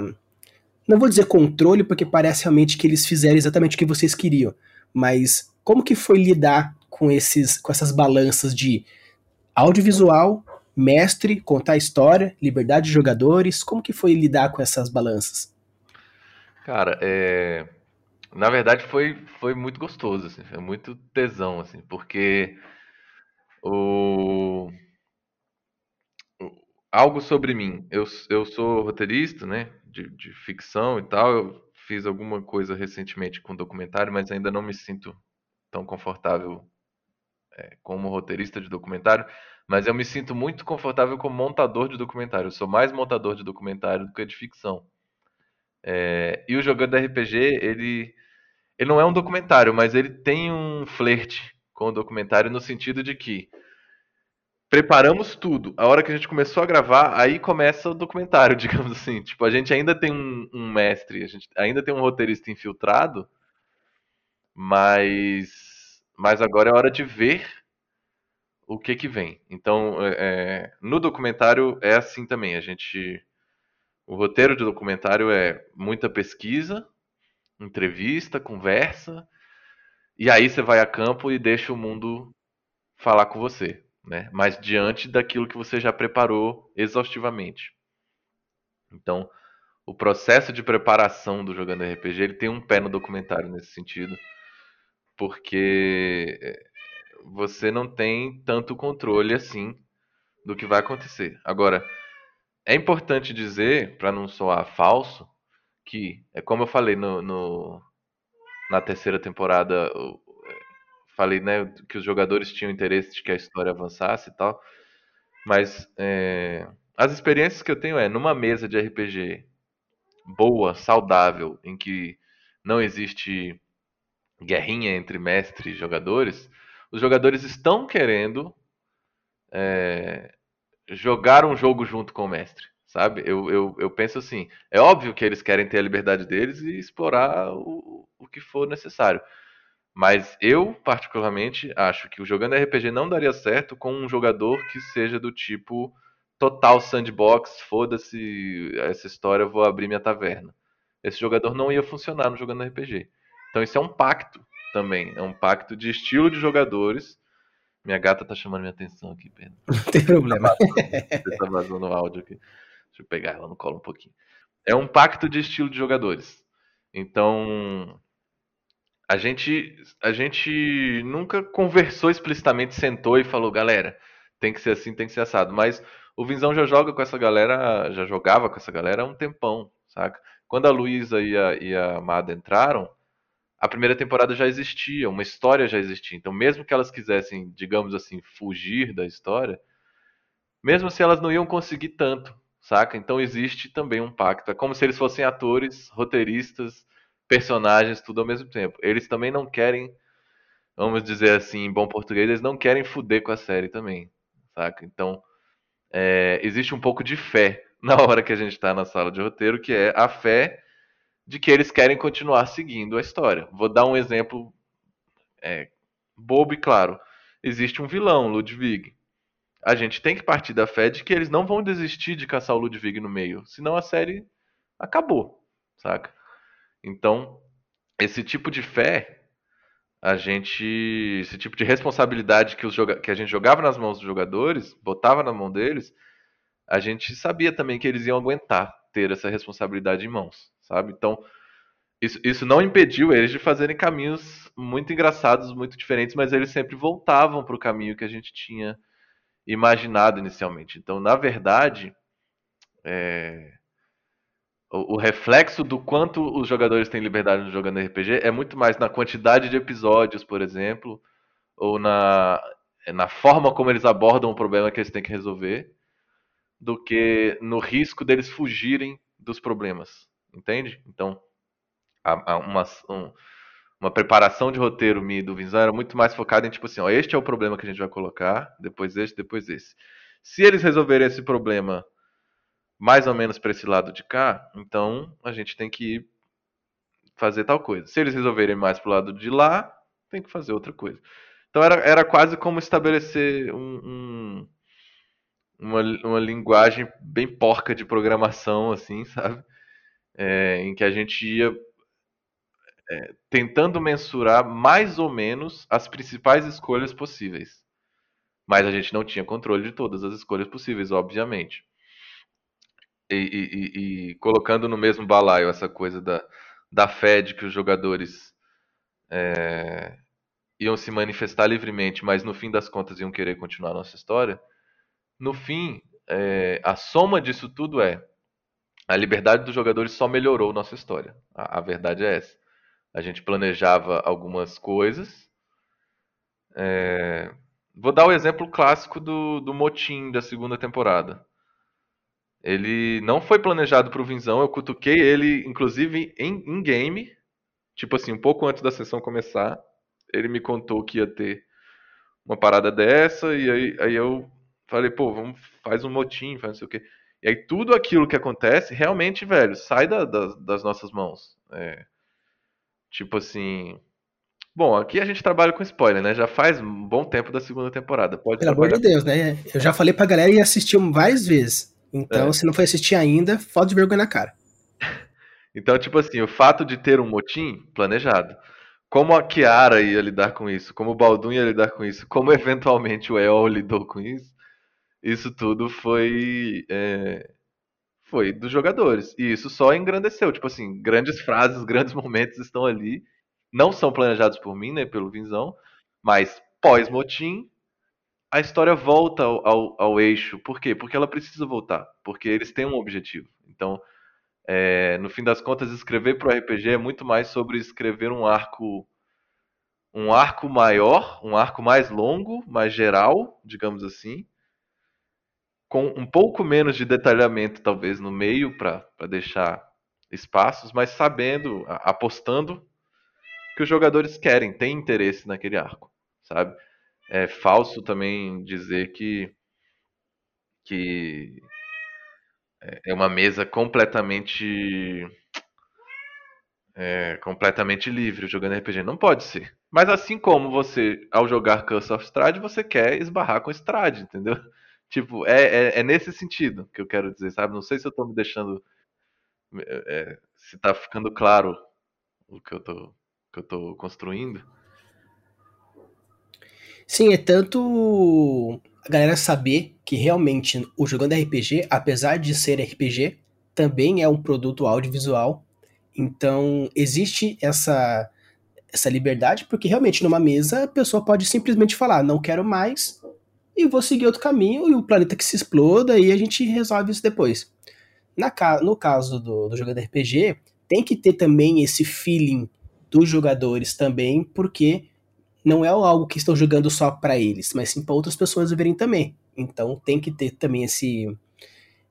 não vou dizer controle, porque parece realmente que eles fizeram exatamente o que vocês queriam, mas como que foi lidar com esses com essas balanças de audiovisual mestre, contar a história, liberdade de jogadores? Como que foi lidar com essas balanças? Cara, é... na verdade foi, foi muito gostoso, assim, foi muito tesão, assim, porque o... algo sobre mim, eu, eu sou roteirista, né, de, de ficção e tal, eu fiz alguma coisa recentemente com documentário, mas ainda não me sinto tão confortável é, como roteirista de documentário, mas eu me sinto muito confortável como montador de documentário. Eu sou mais montador de documentário do que de ficção. É, e o Jogando RPG, ele, ele não é um documentário, mas ele tem um flerte com o documentário no sentido de que preparamos tudo. A hora que a gente começou a gravar, aí começa o documentário, digamos assim. Tipo, a gente ainda tem um, um mestre, a gente ainda tem um roteirista infiltrado, mas, mas agora é hora de ver o que que vem. Então, é, é, no documentário é assim também. A gente, o roteiro de documentário é muita pesquisa, entrevista, conversa, e aí você vai a campo e deixa o mundo falar com você, né? Mas diante daquilo que você já preparou exaustivamente. Então, o processo de preparação do jogando RPG ele tem um pé no documentário nesse sentido, porque é, você não tem tanto controle assim do que vai acontecer. Agora, é importante dizer, para não soar falso, que, é como eu falei no, no na terceira temporada, eu, falei né, que os jogadores tinham interesse de que a história avançasse e tal, mas é, as experiências que eu tenho é numa mesa de RPG boa, saudável, em que não existe guerrinha entre mestre e jogadores, os jogadores estão querendo é, jogar um jogo junto com o mestre, sabe? Eu, eu, eu penso assim, é óbvio que eles querem ter a liberdade deles e explorar o, o que for necessário. Mas eu, particularmente, acho que o jogando RPG não daria certo com um jogador que seja do tipo total sandbox, foda-se essa história, vou abrir minha taverna. Esse jogador não ia funcionar no jogando RPG. Então isso é um pacto também, é um pacto de estilo de jogadores. Minha gata tá chamando minha atenção aqui, Pedro. Não tem problema. Você tá vazando o áudio aqui. Deixa eu pegar ela no colo um pouquinho. É um pacto de estilo de jogadores. Então, a gente, a gente nunca conversou explicitamente, sentou e falou, galera, tem que ser assim, tem que ser assado. Mas o Vinzão já joga com essa galera, já jogava com essa galera há um tempão, saca? Quando a Luísa e a, e a Amada entraram, a primeira temporada já existia, uma história já existia. Então, mesmo que elas quisessem, digamos assim, fugir da história, mesmo assim elas não iam conseguir tanto, saca? Então existe também um pacto. É como se eles fossem atores, roteiristas, personagens, tudo ao mesmo tempo. Eles também não querem, vamos dizer assim, em bom português, eles não querem fuder com a série também, saca? Então, é, existe um pouco de fé na hora que a gente está na sala de roteiro, que é a fé de que eles querem continuar seguindo a história. Vou dar um exemplo é, bobo e claro. Existe um vilão, Ludwig. A gente tem que partir da fé de que eles não vão desistir de caçar o Ludwig no meio, senão a série acabou, saca? Então, esse tipo de fé, a gente, esse tipo de responsabilidade que, os que a gente jogava nas mãos dos jogadores, botava na mão deles, a gente sabia também que eles iam aguentar ter essa responsabilidade em mãos, sabe? Então, isso, isso não impediu eles de fazerem caminhos muito engraçados, muito diferentes, mas eles sempre voltavam para o caminho que a gente tinha imaginado inicialmente. Então, na verdade, é, o, reflexo do quanto os jogadores têm liberdade no jogando RPG é muito mais na quantidade de episódios, por exemplo, ou na, na forma como eles abordam o problema que eles têm que resolver, do que no risco deles fugirem dos problemas, entende? Então, uma, um, uma preparação de roteiro minha do Vinzão era muito mais focada em tipo assim, ó, este é o problema que a gente vai colocar, depois este, depois esse. Se eles resolverem esse problema mais ou menos para esse lado de cá, então a gente tem que fazer tal coisa. Se eles resolverem mais pro lado de lá, tem que fazer outra coisa. Então era, era quase como estabelecer um, um, uma, uma linguagem bem porca de programação, assim, sabe? É, em que a gente ia é, tentando mensurar mais ou menos as principais escolhas possíveis. Mas a gente não tinha controle de todas as escolhas possíveis, obviamente e, e, e, colocando no mesmo balaio essa coisa da, da fé de que os jogadores é, iam se manifestar livremente, mas no fim das contas iam querer continuar a nossa história, no fim, é, a soma disso tudo é a liberdade dos jogadores só melhorou nossa história. A, a verdade é essa. A gente planejava algumas coisas. É, vou dar o exemplo clássico do, do motim da segunda temporada. Ele não foi planejado para o Vinzão, eu cutuquei ele, inclusive, em, em game, tipo assim, um pouco antes da sessão começar. Ele me contou que ia ter uma parada dessa, e aí, aí eu falei, pô, vamos, faz um motim, faz não sei o quê. E aí tudo aquilo que acontece, realmente, velho, sai da, das, das nossas mãos. É, tipo assim. Bom, aqui a gente trabalha com spoiler, né? Já faz um bom tempo da segunda temporada. Pode Pelo amor de Deus, né? Eu já falei pra galera e assistiu várias vezes. Então, é. se não foi assistir ainda, falta de vergonha na cara. Então, tipo assim, o fato de ter um motim planejado, como a Kiara ia lidar com isso, como o Baldun ia lidar com isso, como eventualmente o El lidou com isso, isso tudo foi é, foi dos jogadores. E isso só engrandeceu. Tipo assim, grandes frases, grandes momentos estão ali. Não são planejados por mim, né, pelo Vinzão, mas pós-motim, a história volta ao, ao, ao, eixo. Por quê? Porque ela precisa voltar. Porque eles têm um objetivo. Então, é, no fim das contas, escrever para o RPG é muito mais sobre escrever um arco um arco maior, um arco mais longo, mais geral, digamos assim, com um pouco menos de detalhamento, talvez, no meio, para deixar espaços, mas sabendo, apostando que os jogadores querem, têm interesse naquele arco, sabe? É falso também dizer que que é uma mesa completamente é, completamente livre jogando RPG. Não pode ser. Mas assim como você, ao jogar Curse of Strahd, você quer esbarrar com Strahd, entendeu? Tipo, é, é, é, nesse sentido que eu quero dizer, sabe? Não sei se eu tô me deixando. É, é se tá ficando claro o que eu tô, que eu tô construindo. Sim, é tanto a galera saber que realmente o jogando RPG, apesar de ser RPG, também é um produto audiovisual. Então, existe essa essa liberdade, porque realmente numa mesa a pessoa pode simplesmente falar, não quero mais, e vou seguir outro caminho, e o planeta que se exploda, e a gente resolve isso depois. Na, no caso do, do jogando RPG, tem que ter também esse feeling dos jogadores também, porque não é algo que estão jogando só para eles, mas sim para outras pessoas verem também. Então tem que ter também esse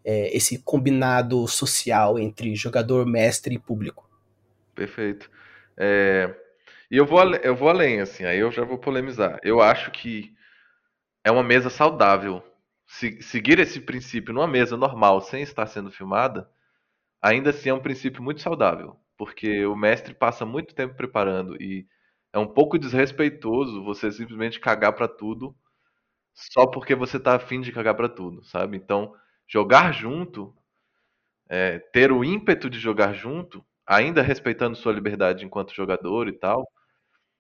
é, esse combinado social entre jogador, mestre e público. Perfeito. É, e eu vou, eu vou além, assim, aí eu já vou polemizar. Eu acho que é uma mesa saudável. Se, seguir esse princípio numa mesa normal, sem estar sendo filmada, ainda assim é um princípio muito saudável. Porque o mestre passa muito tempo preparando e é um pouco desrespeitoso você simplesmente cagar para tudo só porque você tá afim de cagar para tudo, sabe? Então, jogar junto, é, ter o ímpeto de jogar junto, ainda respeitando sua liberdade enquanto jogador e tal,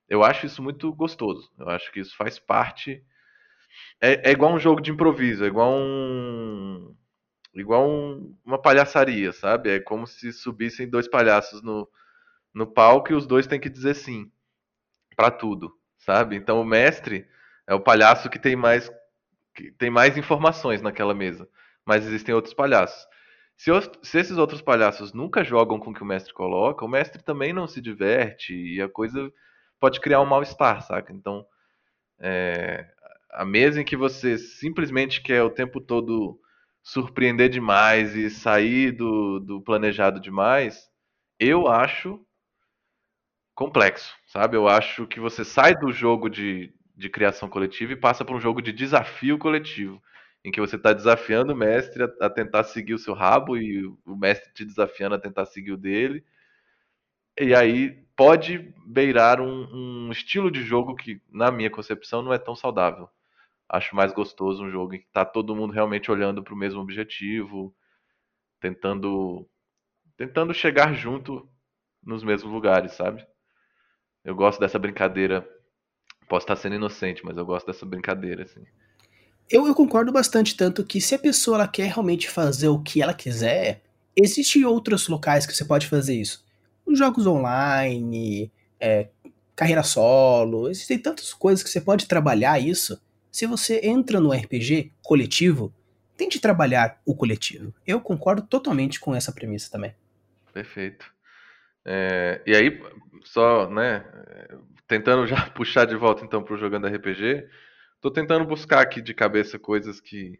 eu acho isso muito gostoso. Eu acho que isso faz parte. É, é igual um jogo de improviso, é igual um. Igual um, uma palhaçaria, sabe? É como se subissem dois palhaços no, no palco e os dois têm que dizer sim para tudo, sabe? Então o mestre é o palhaço que tem mais que tem mais informações naquela mesa, mas existem outros palhaços. Se, se, esses outros palhaços nunca jogam com o que o mestre coloca, o mestre também não se diverte e a coisa pode criar um mal-estar, saca? Então, é, a mesa em que você simplesmente quer o tempo todo surpreender demais e sair do, do planejado demais, eu acho complexo, sabe? Eu acho que você sai do jogo de, de criação coletiva e passa para um jogo de desafio coletivo, em que você está desafiando o mestre a, a, tentar seguir o seu rabo e o mestre te desafiando a tentar seguir o dele. E aí pode beirar um, um estilo de jogo que, na minha concepção, não é tão saudável. Acho mais gostoso um jogo em que está todo mundo realmente olhando para o mesmo objetivo, tentando tentando chegar junto nos mesmos lugares, sabe? Eu gosto dessa brincadeira. Posso estar sendo inocente, mas eu gosto dessa brincadeira, assim. Eu, eu concordo bastante, tanto que se a pessoa ela quer realmente fazer o que ela quiser, existem outros locais que você pode fazer isso. Os jogos online, é, carreira solo, existem tantas coisas que você pode trabalhar isso. Se você entra no RPG coletivo, tente trabalhar o coletivo. Eu concordo totalmente com essa premissa também. Perfeito. É, e aí, só, né, tentando já puxar de volta então para o jogando RPG, tô tentando buscar aqui de cabeça coisas que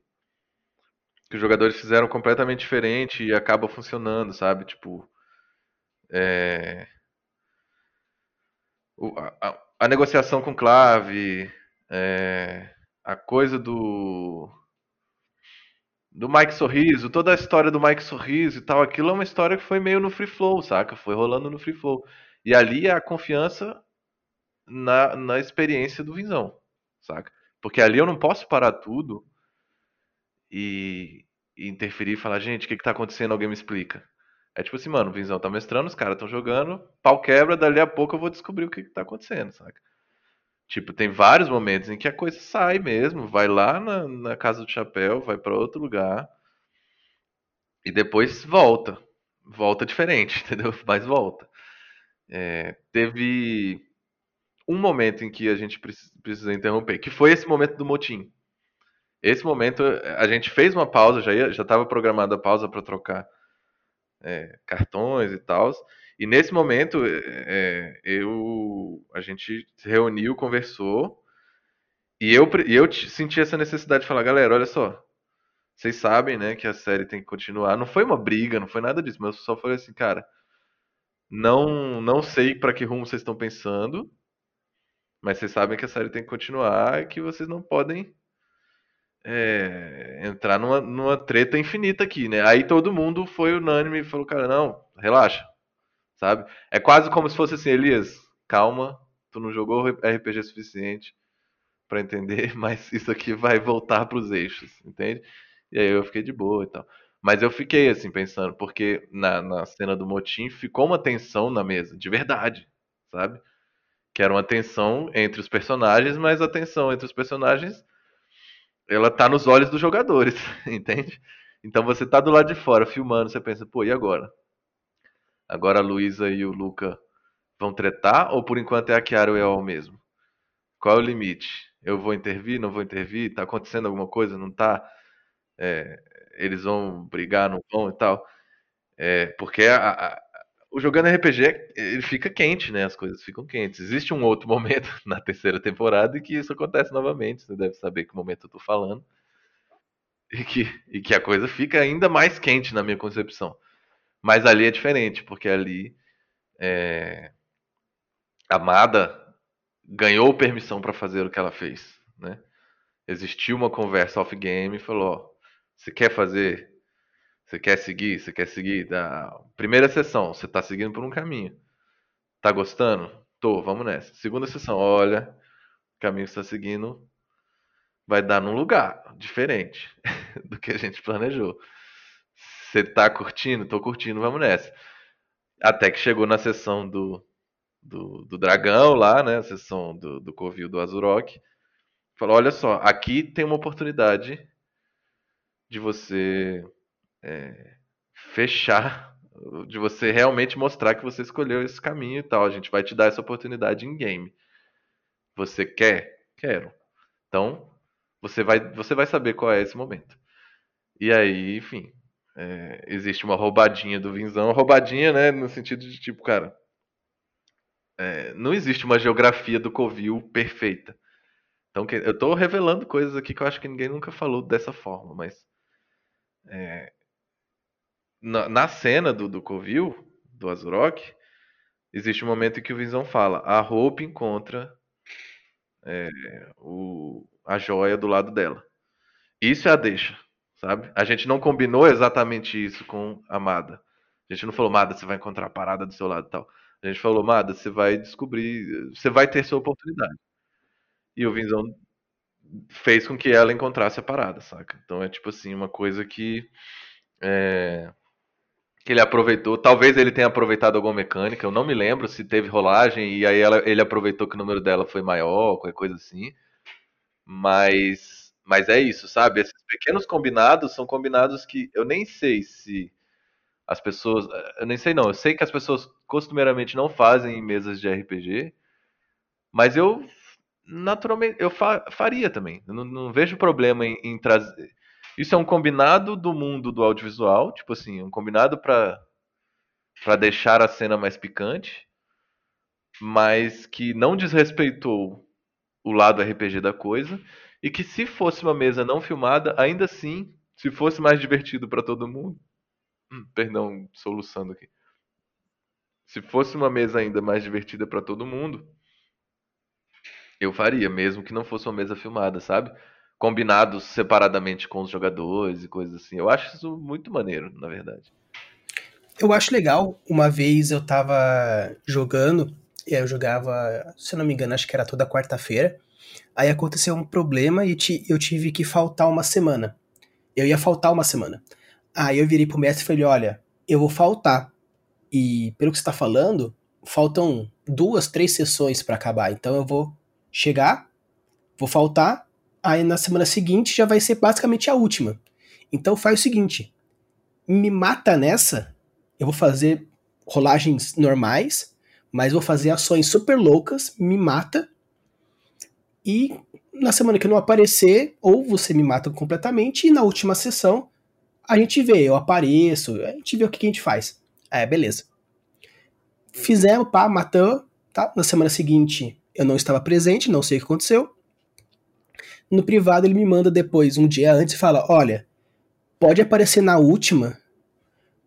que os jogadores fizeram completamente diferente e acaba funcionando, sabe? Tipo, é, o, a, a, negociação com clave, é, a coisa do do Mike Sorriso, toda a história do Mike Sorriso e tal, aquilo é uma história que foi meio no free flow, saca? Foi rolando no free flow. E ali é a confiança na, na experiência do Vinzão, saca? Porque ali eu não posso parar tudo e, e interferir e falar, gente, o que, que tá acontecendo? Alguém me explica. É tipo assim, mano, o Vinzão tá mestrando, os caras estão jogando, pau quebra, dali a pouco eu vou descobrir o que, que tá acontecendo, saca? Tipo, tem vários momentos em que a coisa sai mesmo, vai lá na, na casa do chapéu, vai para outro lugar e depois volta. Volta diferente, entendeu? Mas volta. É, teve um momento em que a gente precisa interromper, que foi esse momento do motim. Esse momento a gente fez uma pausa, já ia, já estava programada a pausa para trocar é, cartões e tal. E nesse momento, é, eu, a gente se reuniu, conversou, e eu, e eu senti essa necessidade de falar, galera, olha só, vocês sabem, né, que a série tem que continuar. Não foi uma briga, não foi nada disso, mas eu só falei assim, cara, não, não sei para que rumo vocês estão pensando, Mas vocês sabem que a série tem que continuar e que vocês não podem é, entrar numa, numa treta infinita aqui, né? Aí todo mundo foi unânime e falou, cara, não, relaxa, sabe? É quase como se fosse assim, Elias, calma, tu não jogou RPG suficiente para entender, mas isso aqui vai voltar para os eixos, entende? E aí eu fiquei de boa e tal. Mas eu fiquei assim pensando, porque na, na cena do motim ficou uma tensão na mesa, de verdade, sabe? Que era uma tensão entre os personagens, mas a tensão entre os personagens ela tá nos olhos dos jogadores, entende? Então você tá do lado de fora filmando, você pensa, pô, e agora? Agora a Luísa e o Luca vão tretar ou por enquanto é a Kiara e o El mesmo? Qual é o limite? Eu vou intervir, não vou intervir? Tá acontecendo alguma coisa? Não tá? É, eles vão brigar, não vão e tal? É, porque a, a, o jogando RPG ele fica quente, né? As coisas ficam quentes. Existe um outro momento na terceira temporada em que isso acontece novamente. Você deve saber que momento eu tô falando. E que, e que a coisa fica ainda mais quente na minha concepção. Mas ali é diferente, porque ali é, Amada ganhou permissão para fazer o que ela fez, né? Existiu uma conversa off-game e falou: ó, você quer fazer você quer seguir? Você quer seguir? Da primeira sessão, você tá seguindo por um caminho. Tá gostando? Tô, vamos nessa. Segunda sessão, olha, o caminho que você tá seguindo vai dar num lugar diferente do que a gente planejou. Você tá curtindo? Tô curtindo, vamos nessa. Até que chegou na sessão do, do, do dragão lá, né? A sessão do, do Covil do Azurok. Falou: olha só, aqui tem uma oportunidade de você é, fechar, de você realmente mostrar que você escolheu esse caminho e tal. A gente vai te dar essa oportunidade em game. Você quer? Quero. Então, você vai, você vai saber qual é esse momento. E aí, enfim, é, existe uma roubadinha do Vinzão. Roubadinha, né, no sentido de tipo, cara, é, não existe uma geografia do Covil perfeita. Então, eu estou revelando coisas aqui que eu acho que ninguém nunca falou dessa forma, mas é, na, na cena do, do Covil, do Azurok, existe um momento em que o Visão fala: a roupa encontra é, o, a joia do lado dela. Isso é a deixa, sabe? A gente não combinou exatamente isso com a Amada. A gente não falou, Mada, você vai encontrar a parada do seu lado e tal. A gente falou, Mada, você vai descobrir, você vai ter sua oportunidade. E o Vinzão fez com que ela encontrasse a parada, saca? Então é tipo assim, uma coisa que é, que ele aproveitou. Talvez ele tenha aproveitado alguma mecânica, eu não me lembro se teve rolagem e aí ela, ele aproveitou que o número dela foi maior, qualquer coisa assim. Mas, mas é isso, sabe? Esses pequenos combinados são combinados que eu nem sei se as pessoas. Eu nem sei não, eu sei que as pessoas costumeiramente não fazem em mesas de RPG, mas eu naturalmente eu fa faria também. Eu não, não vejo problema em, em trazer isso é um combinado do mundo do audiovisual, tipo assim, um combinado para para deixar a cena mais picante, mas que não desrespeitou o lado RPG da coisa e que se fosse uma mesa não filmada, ainda assim, se fosse mais divertido para todo mundo, hum, perdão, soluçando aqui. Se fosse uma mesa ainda mais divertida para todo mundo, eu faria, mesmo que não fosse uma mesa filmada, sabe? combinados separadamente com os jogadores e coisas assim. Eu acho isso muito maneiro, na verdade. Eu acho legal. Uma vez eu tava jogando, e eu jogava, se não me engano, acho que era toda quarta-feira. Aí aconteceu um problema e eu tive que faltar uma semana. Eu ia faltar uma semana. Aí eu virei pro mestre e falei: olha, eu vou faltar. E pelo que você tá falando, faltam duas, três sessões para acabar. Então eu vou chegar, vou faltar, Aí na semana seguinte já vai ser basicamente a última. Então faz o seguinte: me mata nessa, eu vou fazer rolagens normais, mas vou fazer ações super loucas, me mata. E na semana que eu não aparecer, ou você me mata completamente, e na última sessão a gente vê, eu apareço, a gente vê o que, que a gente faz. É, beleza. Fizemos, pá, matamos, tá? Na semana seguinte eu não estava presente, não sei o que aconteceu. No privado, ele me manda depois, um dia antes, e fala: Olha, pode aparecer na última,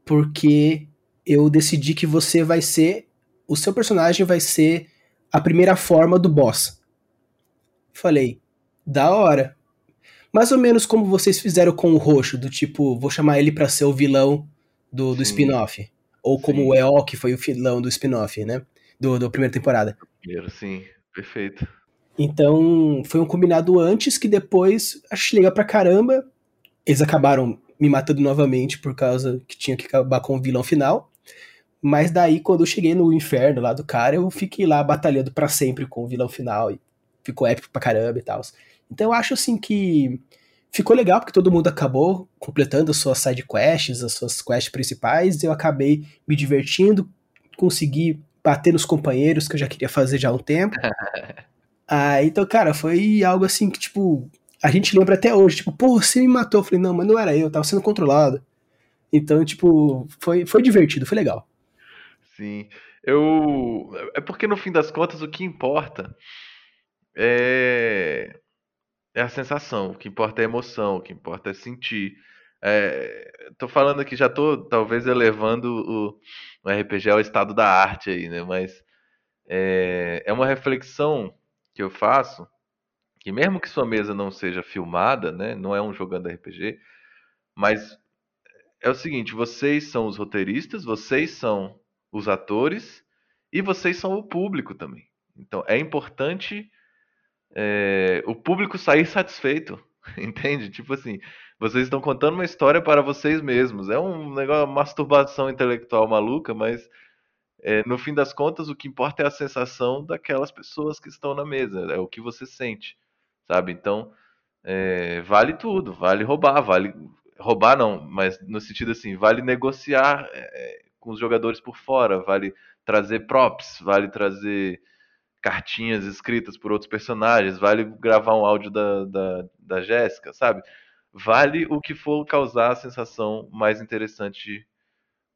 porque eu decidi que você vai ser. O seu personagem vai ser a primeira forma do boss. Falei, da hora. Mais ou menos como vocês fizeram com o Roxo, do tipo, vou chamar ele para ser o vilão do, do spin-off. Ou como sim. o EO, que foi o vilão do spin-off, né? Do, do primeira temporada. Primeiro, sim, perfeito. Então, foi um combinado antes que depois achei legal pra caramba. Eles acabaram me matando novamente por causa que tinha que acabar com o vilão final. Mas daí, quando eu cheguei no inferno lá do cara, eu fiquei lá batalhando para sempre com o vilão final. E ficou épico pra caramba e tal. Então eu acho assim que ficou legal, porque todo mundo acabou completando as suas side quests, as suas quests principais. Eu acabei me divertindo, consegui bater nos companheiros que eu já queria fazer já há um tempo. ah, então, cara, foi algo assim que, tipo, a gente lembra até hoje, tipo, pô, você me matou. Eu falei, não, mas não era eu, eu tava sendo controlado. Então, tipo, foi, foi divertido, foi legal. Sim. Eu. É porque no fim das contas o que importa é, é a sensação, o que importa é a emoção, o que importa é sentir. É, tô falando aqui, já tô talvez elevando o, o RPG ao estado da arte aí, né? Mas é, é uma reflexão que eu faço que mesmo que sua mesa não seja filmada, né? Não é um jogando RPG, mas é o seguinte: vocês são os roteiristas, vocês são os atores e vocês são o público também. Então é importante é, o público sair satisfeito, entende? Tipo assim, vocês estão contando uma história para vocês mesmos. É um negócio, uma masturbação intelectual maluca, mas é, no fim das contas o que importa é a sensação daquelas pessoas que estão na mesa, é o que você sente, sabe? Então é, vale tudo, vale roubar, vale roubar não, mas no sentido assim, vale negociar é, com os jogadores por fora, vale trazer props, vale trazer cartinhas escritas por outros personagens, vale gravar um áudio da, da, da Jéssica, sabe? Vale o que for causar a sensação mais interessante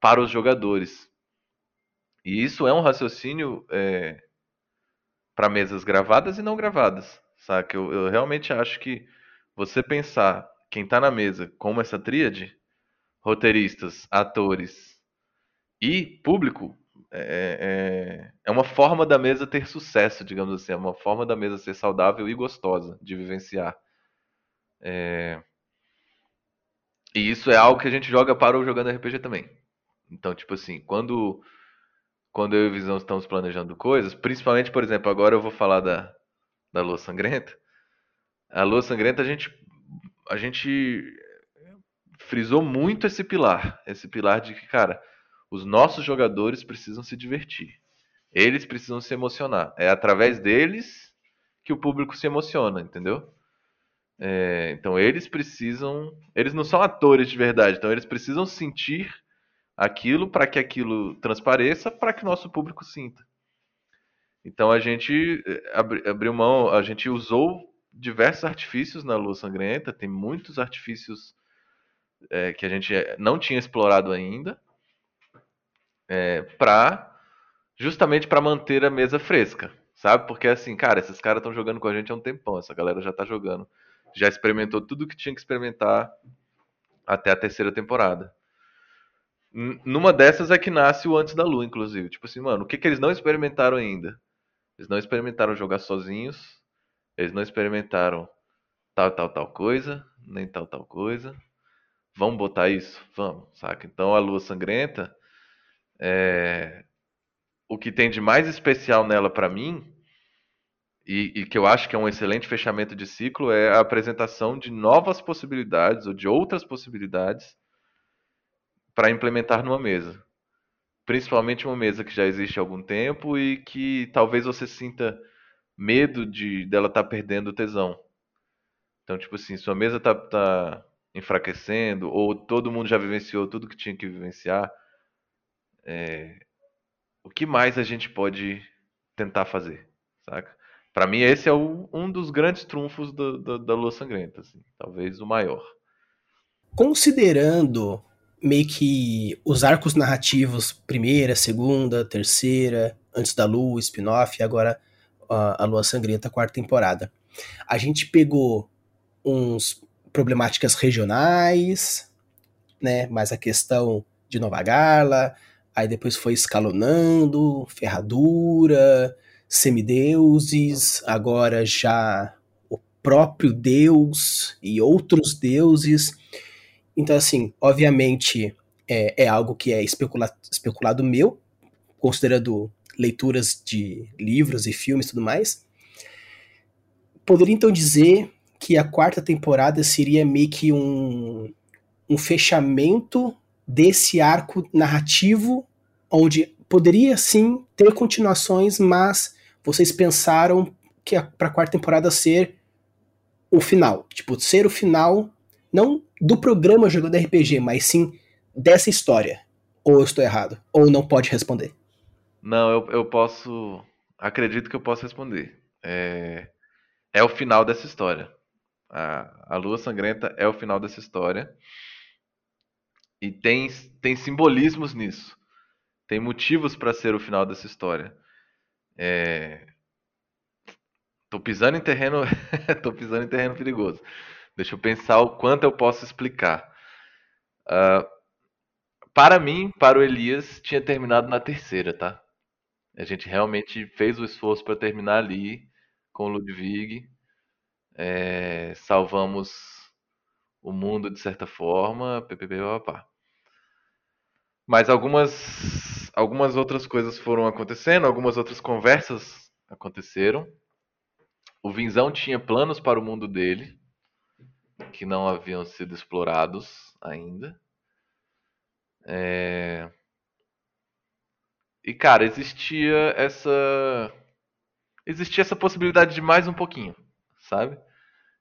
para os jogadores. E isso é um raciocínio é, para mesas gravadas e não gravadas, sabe? Eu, eu realmente acho que você pensar quem está na mesa como essa tríade, roteiristas, atores e público, é, é, é, uma forma da mesa ter sucesso, digamos assim, é uma forma da mesa ser saudável e gostosa de vivenciar. É... E isso é algo que a gente joga para o jogando RPG também. Então, tipo assim, quando quando eu e o Visão estamos planejando coisas, principalmente, por exemplo, agora eu vou falar da, da Lua Sangrenta. A Lua Sangrenta a gente a gente frisou muito esse pilar, esse pilar de que, cara, os nossos jogadores precisam se divertir. Eles precisam se emocionar. É através deles que o público se emociona, entendeu? É, então eles precisam. Eles não são atores de verdade, então eles precisam sentir aquilo para que aquilo transpareça, para que o nosso público sinta. Então a gente é, abriu mão, a gente usou diversos artifícios na Lua Sangrenta, tem muitos artifícios é, que a gente não tinha explorado ainda é, para justamente para manter a mesa fresca, sabe? Porque assim, cara, esses caras estão jogando com a gente há um tempão, essa galera já tá jogando, já experimentou tudo que tinha que experimentar até a terceira temporada. Numa dessas é que nasce o Antes da Lua, inclusive. Tipo assim, mano, o que, que eles não experimentaram ainda? Eles não experimentaram jogar sozinhos, eles não experimentaram tal, tal, tal coisa, nem tal, tal coisa. Vamos botar isso? Vamos, saca? Então a Lua Sangrenta é, o que tem de mais especial nela para mim, e, e, que eu acho que é um excelente fechamento de ciclo, é a apresentação de novas possibilidades ou de outras possibilidades para implementar numa mesa. Principalmente uma mesa que já existe há algum tempo e que talvez você sinta medo de dela estar tá perdendo tesão. Então, tipo assim, sua mesa tá, tá enfraquecendo, ou todo mundo já vivenciou tudo que tinha que vivenciar, é, o que mais a gente pode tentar fazer, saca? Para mim esse é o, um dos grandes trunfos do, do, da Lua Sangrenta, assim, talvez o maior. Considerando meio que os arcos narrativos, primeira, segunda, terceira, antes da Lua, spin-off, e agora a, a Lua Sangrenta, quarta temporada. A gente pegou uns problemáticas regionais, né, mais a questão de Nova Garla, Aí depois foi escalonando, ferradura, semideuses, agora já próprio Deus e outros deuses. Então, assim, obviamente é, é algo que é especula especulado meu, considerando leituras de livros e filmes e tudo mais. Poderia então dizer que a quarta temporada seria meio que um, um fechamento desse arco narrativo, onde poderia sim ter continuações, mas vocês pensaram que para a quarta temporada ser o final. Tipo, ser o final, não do programa jogando RPG, mas sim dessa história. Ou eu estou errado? Ou não pode responder? Não, eu, eu posso. Acredito que eu posso responder. É, é o final dessa história. A, a Lua Sangrenta é o final dessa história. E tem, tem simbolismos nisso. Tem motivos para ser o final dessa história. É... Tô pisando em terreno, tô pisando em terreno perigoso. Deixa eu pensar o quanto eu posso explicar. Uh, para mim, para o Elias, tinha terminado na terceira, tá? A gente realmente fez o esforço para terminar ali com o Ludwig. É, salvamos o mundo de certa forma. Mas algumas, algumas outras coisas foram acontecendo, algumas outras conversas aconteceram. O Vinzão tinha planos para o mundo dele que não haviam sido explorados ainda. É... E cara, existia essa existia essa possibilidade de mais um pouquinho, sabe?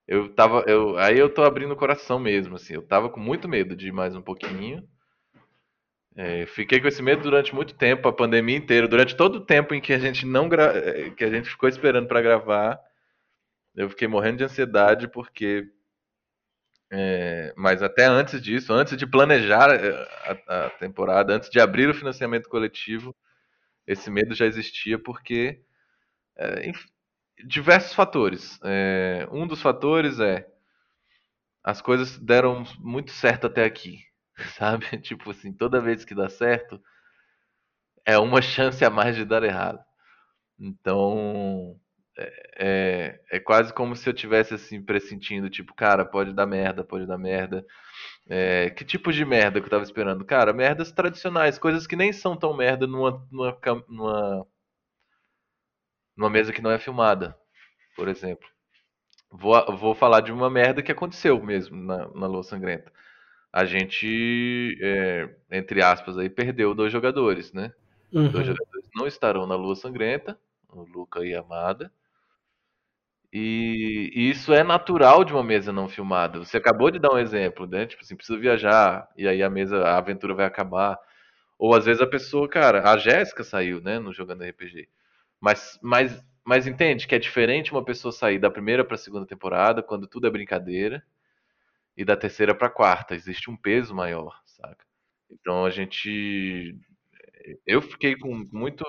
Eu tava eu aí eu tô abrindo o coração mesmo assim. Eu tava com muito medo de mais um pouquinho. É, fiquei com esse medo durante muito tempo, a pandemia inteira, durante todo o tempo em que a gente não gra... É, que a gente ficou esperando para gravar, eu fiquei morrendo de ansiedade porque é, mas até antes disso, antes de planejar é, a, a, temporada, antes de abrir o financiamento coletivo, esse medo já existia porque é, diversos fatores. É, um dos fatores é as coisas deram muito certo até aqui, sabe? Tipo assim, toda vez que dá certo é uma chance a mais de dar errado. Então, é, é, é quase como se eu tivesse assim pressentindo, tipo, cara, pode dar merda, pode dar merda. É, que tipo de merda que eu tava esperando? Cara, merdas tradicionais, coisas que nem são tão merda numa, numa, numa, numa mesa que não é filmada, por exemplo. Vou, vou falar de uma merda que aconteceu mesmo na, na Lua Sangrenta. A gente, é, entre aspas, aí, perdeu dois jogadores, né? Uhum. Dois jogadores não estarão na Lua Sangrenta, o Luca e a Amada. E, e, isso é natural de uma mesa não filmada. Você acabou de dar um exemplo, né? Tipo assim, preciso viajar, e aí a mesa, a aventura vai acabar. Ou às vezes a pessoa, cara, a Jéssica saiu, né, no jogando RPG. Mas, mas, mas entende que é diferente uma pessoa sair da primeira para a segunda temporada, quando tudo é brincadeira, e da terceira para quarta. Existe um peso maior, saca? Então a gente. Eu fiquei com muito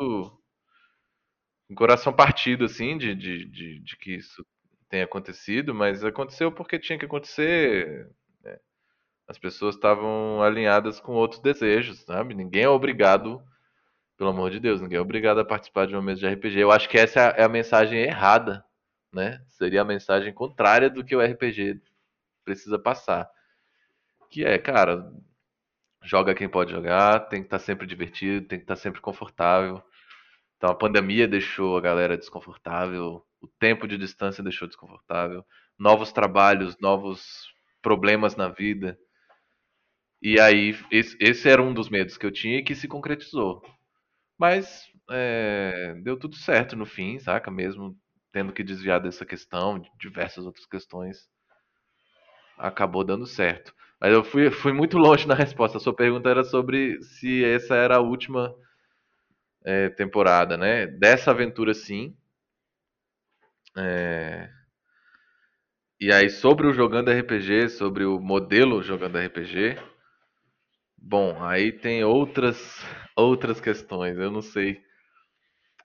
um coração partido, assim, de, de, de, de, que isso tenha acontecido, mas aconteceu porque tinha que acontecer. Né? As pessoas estavam alinhadas com outros desejos, sabe? Ninguém é obrigado, pelo amor de Deus, ninguém é obrigado a participar de uma mesa de RPG. Eu acho que essa é a mensagem errada, né? Seria a mensagem contrária do que o RPG precisa passar. Que é, cara, joga quem pode jogar, tem que estar sempre divertido, tem que estar sempre confortável. Então a pandemia deixou a galera desconfortável, o tempo de distância deixou desconfortável, novos trabalhos, novos problemas na vida. E aí, esse, esse era um dos medos que eu tinha e que se concretizou. Mas é, deu tudo certo no fim, saca? Mesmo tendo que desviar dessa questão, de diversas outras questões, acabou dando certo. Mas eu fui, fui muito longe na resposta. A sua pergunta era sobre se essa era a última é, temporada, né? Dessa aventura, sim. É... E aí, sobre o jogando RPG, sobre o modelo jogando RPG, bom, aí tem outras outras questões. Eu não sei.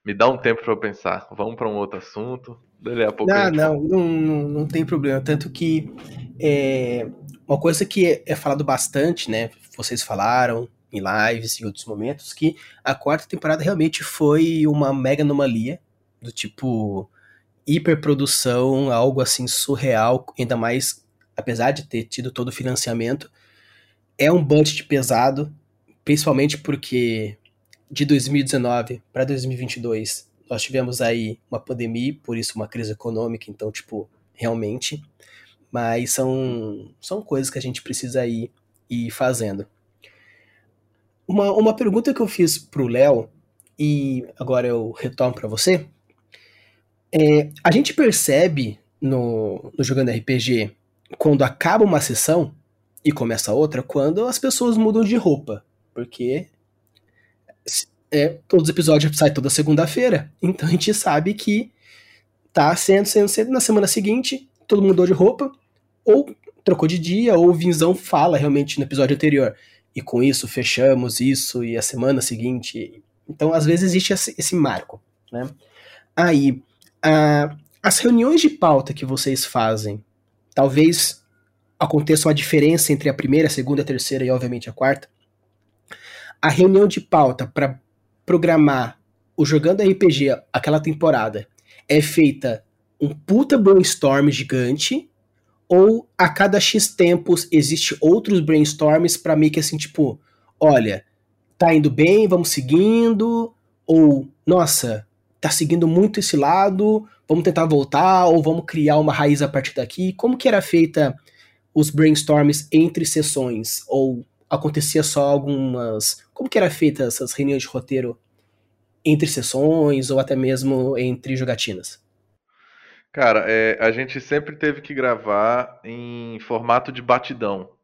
Me dá um tempo para eu pensar. Vamos para um outro assunto. Dali a pouco. Não, a não, não, não, não, tem problema. Tanto que é, uma coisa que é, é falado bastante, né? Vocês falaram, em lives, em outros momentos, que a quarta temporada realmente foi uma mega anomalia, do tipo. hiperprodução, algo assim surreal, ainda mais, apesar de ter tido todo o financiamento, é um budget pesado, principalmente porque de 2019 para 2022 nós tivemos aí uma pandemia, por isso uma crise econômica, então, tipo, realmente. Mas são, são coisas que a gente precisa ir, ir fazendo. Uma, uma pergunta que eu fiz pro Léo, e agora eu retorno para você. É, a gente percebe no, no jogando RPG, quando acaba uma sessão e começa outra, quando as pessoas mudam de roupa. Porque é, todos os episódios saem toda segunda-feira. Então a gente sabe que tá sendo, sendo, sendo na semana seguinte, todo mundo mudou de roupa, ou trocou de dia, ou o Vinzão fala realmente no episódio anterior. E com isso fechamos isso, e a semana seguinte. Então, às vezes, existe esse, marco. Né? Aí, a, as reuniões de pauta que vocês fazem, talvez aconteça uma diferença entre a primeira, a segunda, a terceira e, obviamente, a quarta. A reunião de pauta para programar o Jogando RPG, aquela temporada, é feita um puta brainstorm gigante ou a cada X tempos existe outros brainstorms para meio que assim, tipo, olha, tá indo bem, vamos seguindo, ou nossa, tá seguindo muito esse lado, vamos tentar voltar, ou vamos criar uma raiz a partir daqui. Como que era feita os brainstorms entre sessões? Ou acontecia só algumas. Como que era feita essas reuniões de roteiro entre sessões ou até mesmo entre jogatinas? Cara, é, a gente sempre teve que gravar em formato de batidão,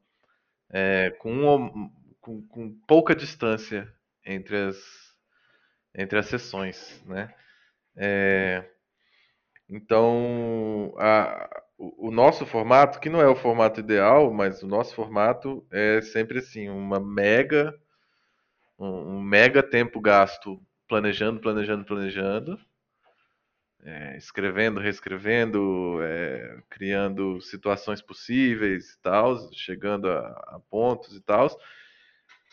é, com, com, com, pouca distância entre as, entre as sessões, né? É, então, a, o, o nosso formato, que não é o formato ideal, mas o nosso formato é sempre assim, uma mega, um, um mega tempo gasto planejando, planejando, planejando, é, escrevendo, reescrevendo, é, criando situações possíveis e tal, chegando a, a pontos e tal.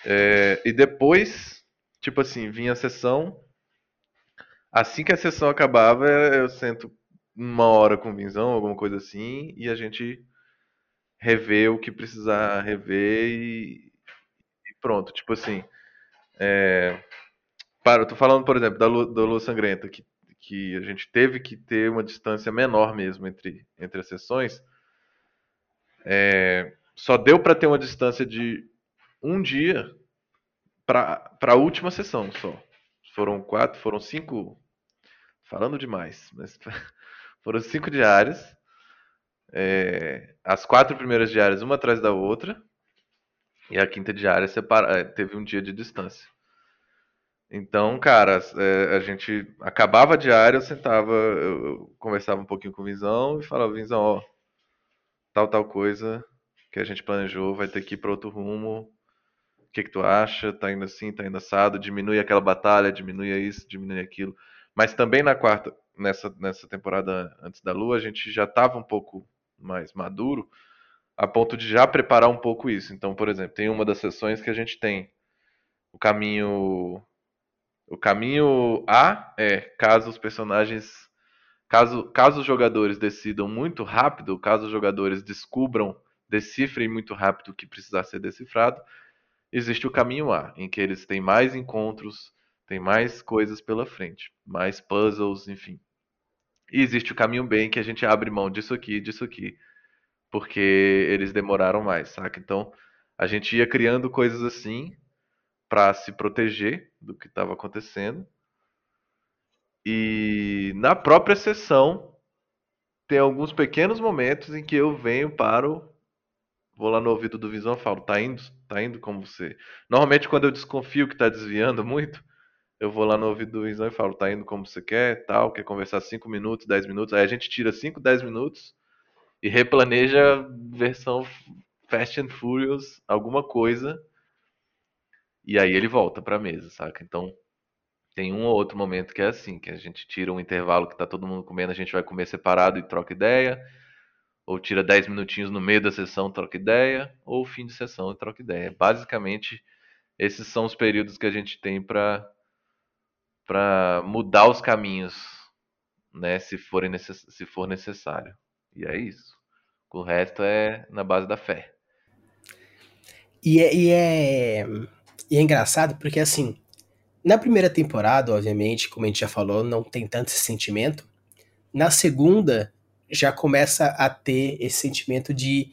É, e depois, tipo assim, vinha a sessão. Assim que a sessão acabava, eu sento uma hora com o Vinzão, alguma coisa assim, e a gente revê o que precisar rever e, e pronto. Tipo assim, é, para, eu tô falando, por exemplo, da Lua, da Lua Sangrenta, que, que a gente teve que ter uma distância menor mesmo entre, entre as sessões. É, só deu para ter uma distância de um dia para a última sessão só. Foram quatro, foram cinco. Falando demais, mas foram cinco diárias. É, as quatro primeiras diárias, uma atrás da outra. E a quinta diária separa, teve um dia de distância. Então, cara, é, a gente acabava a diária, eu sentava, eu, conversava um pouquinho com o Vinzão e falava, Vinzão, ó, tal, tal coisa que a gente planejou vai ter que ir para outro rumo. O que, que tu acha? Tá indo assim, tá indo assado, diminui aquela batalha, diminui isso, diminui aquilo. Mas também na quarta, nessa, nessa temporada antes da Lua, a gente já estava um pouco mais maduro, a ponto de já preparar um pouco isso. Então, por exemplo, tem uma das sessões que a gente tem o caminho o caminho A é caso os personagens. Caso, caso os jogadores decidam muito rápido, caso os jogadores descubram, decifrem muito rápido o que precisar ser decifrado, existe o caminho A, em que eles têm mais encontros, tem mais coisas pela frente, mais puzzles, enfim. E existe o caminho B, em que a gente abre mão disso aqui, disso aqui, porque eles demoraram mais, saca? Então, a gente ia criando coisas assim, para se proteger do que estava acontecendo. E na própria sessão tem alguns pequenos momentos em que eu venho paro, vou lá no ouvido do Visão e falo, tá indo, tá indo como você. Normalmente quando eu desconfio que tá desviando muito, eu vou lá no ouvido do Visão e falo, tá indo como você quer, tal, quer conversar 5 minutos, 10 minutos, aí a gente tira 5, 10 minutos e replaneja versão Fast and Furious, alguma coisa e aí ele volta pra mesa, saca? Então, tem um ou outro momento que é assim, que a gente tira um intervalo que tá todo mundo comendo, a gente vai comer separado e troca ideia, ou tira 10 minutinhos no meio da sessão, troca ideia, ou fim de sessão troca ideia. Basicamente, esses são os períodos que a gente tem para para mudar os caminhos né, se, for se for necessário. E é isso. O resto é na base da fé. E é, e é, e é engraçado porque, assim, na primeira temporada, obviamente, como a gente já falou, não tem tanto esse sentimento. Na segunda, já começa a ter esse sentimento de.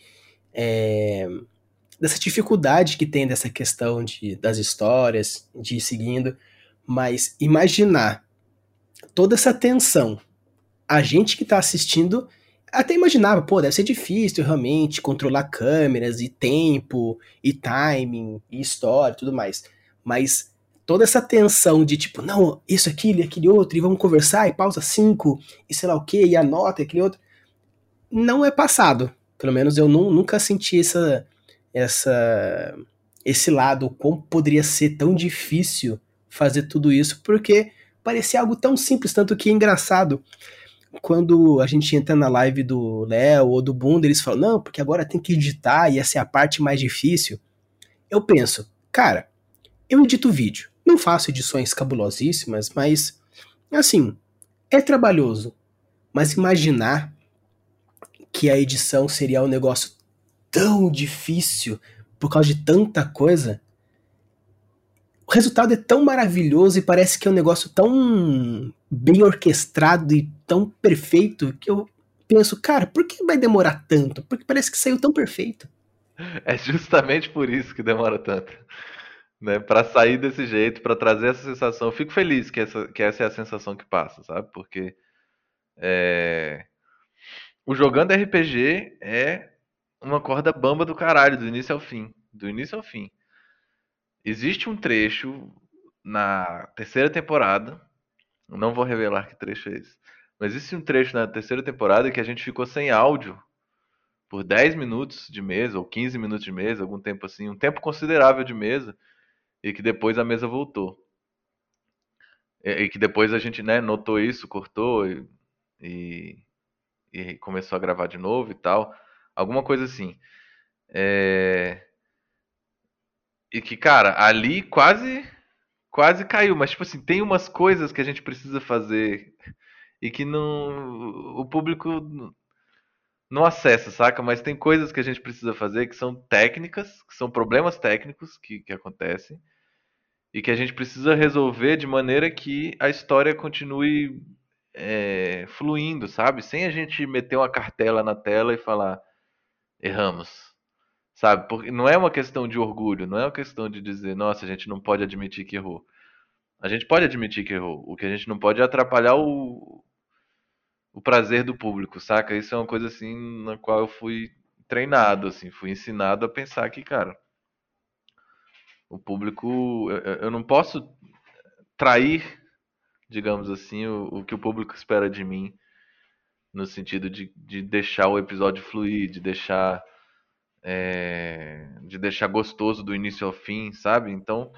É, dessa dificuldade que tem dessa questão de, das histórias, de ir seguindo. Mas imaginar toda essa tensão, a gente que está assistindo até imaginava, pô, deve ser difícil realmente controlar câmeras e tempo e timing e história e tudo mais. Mas toda essa tensão de tipo, não, isso, aquilo e aquele outro, e vamos conversar, e pausa cinco, e sei lá o que, e anota, e aquele outro, não é passado. Pelo menos eu nunca senti essa, essa, esse lado, como poderia ser tão difícil fazer tudo isso, porque parecia algo tão simples, tanto que é engraçado quando a gente entra na live do Léo ou do Bunda, eles falam, não, porque agora tem que editar e essa é a parte mais difícil. Eu penso, cara, eu edito vídeo. Não faço edições cabulosíssimas, mas, assim, é trabalhoso. Mas imaginar que a edição seria um negócio tão difícil por causa de tanta coisa, o resultado é tão maravilhoso e parece que é um negócio tão bem orquestrado e tão perfeito que eu penso, cara, por que vai demorar tanto? Porque parece que saiu tão perfeito. É justamente por isso que demora tanto. Né, para sair desse jeito, para trazer essa sensação. Eu fico feliz que essa, que essa é a sensação que passa, sabe? Porque é... o jogando RPG é uma corda bamba do caralho, do início ao fim. Do início ao fim. Existe um trecho na terceira temporada, não vou revelar que trecho é esse, mas existe um trecho na terceira temporada que a gente ficou sem áudio por 10 minutos de mesa, ou 15 minutos de mesa, algum tempo assim, um tempo considerável de mesa, e que depois a mesa voltou. E, que depois a gente né, notou isso, cortou e, e, e, começou a gravar de novo e tal. Alguma coisa assim. É... E que, cara, ali quase quase caiu, mas tipo assim, tem umas coisas que a gente precisa fazer e que não o público não acessa, saca? Mas tem coisas que a gente precisa fazer que são técnicas, que são problemas técnicos que, que acontecem e que a gente precisa resolver de maneira que a história continue é, fluindo, sabe? Sem a gente meter uma cartela na tela e falar erramos Sabe? Porque não é uma questão de orgulho, não é uma questão de dizer, nossa, a gente não pode admitir que errou. A gente pode admitir que errou. O que a gente não pode é atrapalhar o, o prazer do público, saca? Isso é uma coisa assim na qual eu fui treinado, assim, fui ensinado a pensar que, cara, o público, eu, eu não posso trair, digamos assim, o, o, que o público espera de mim, no sentido de, de deixar o episódio fluir, de deixar é, de deixar gostoso do início ao fim, sabe? Então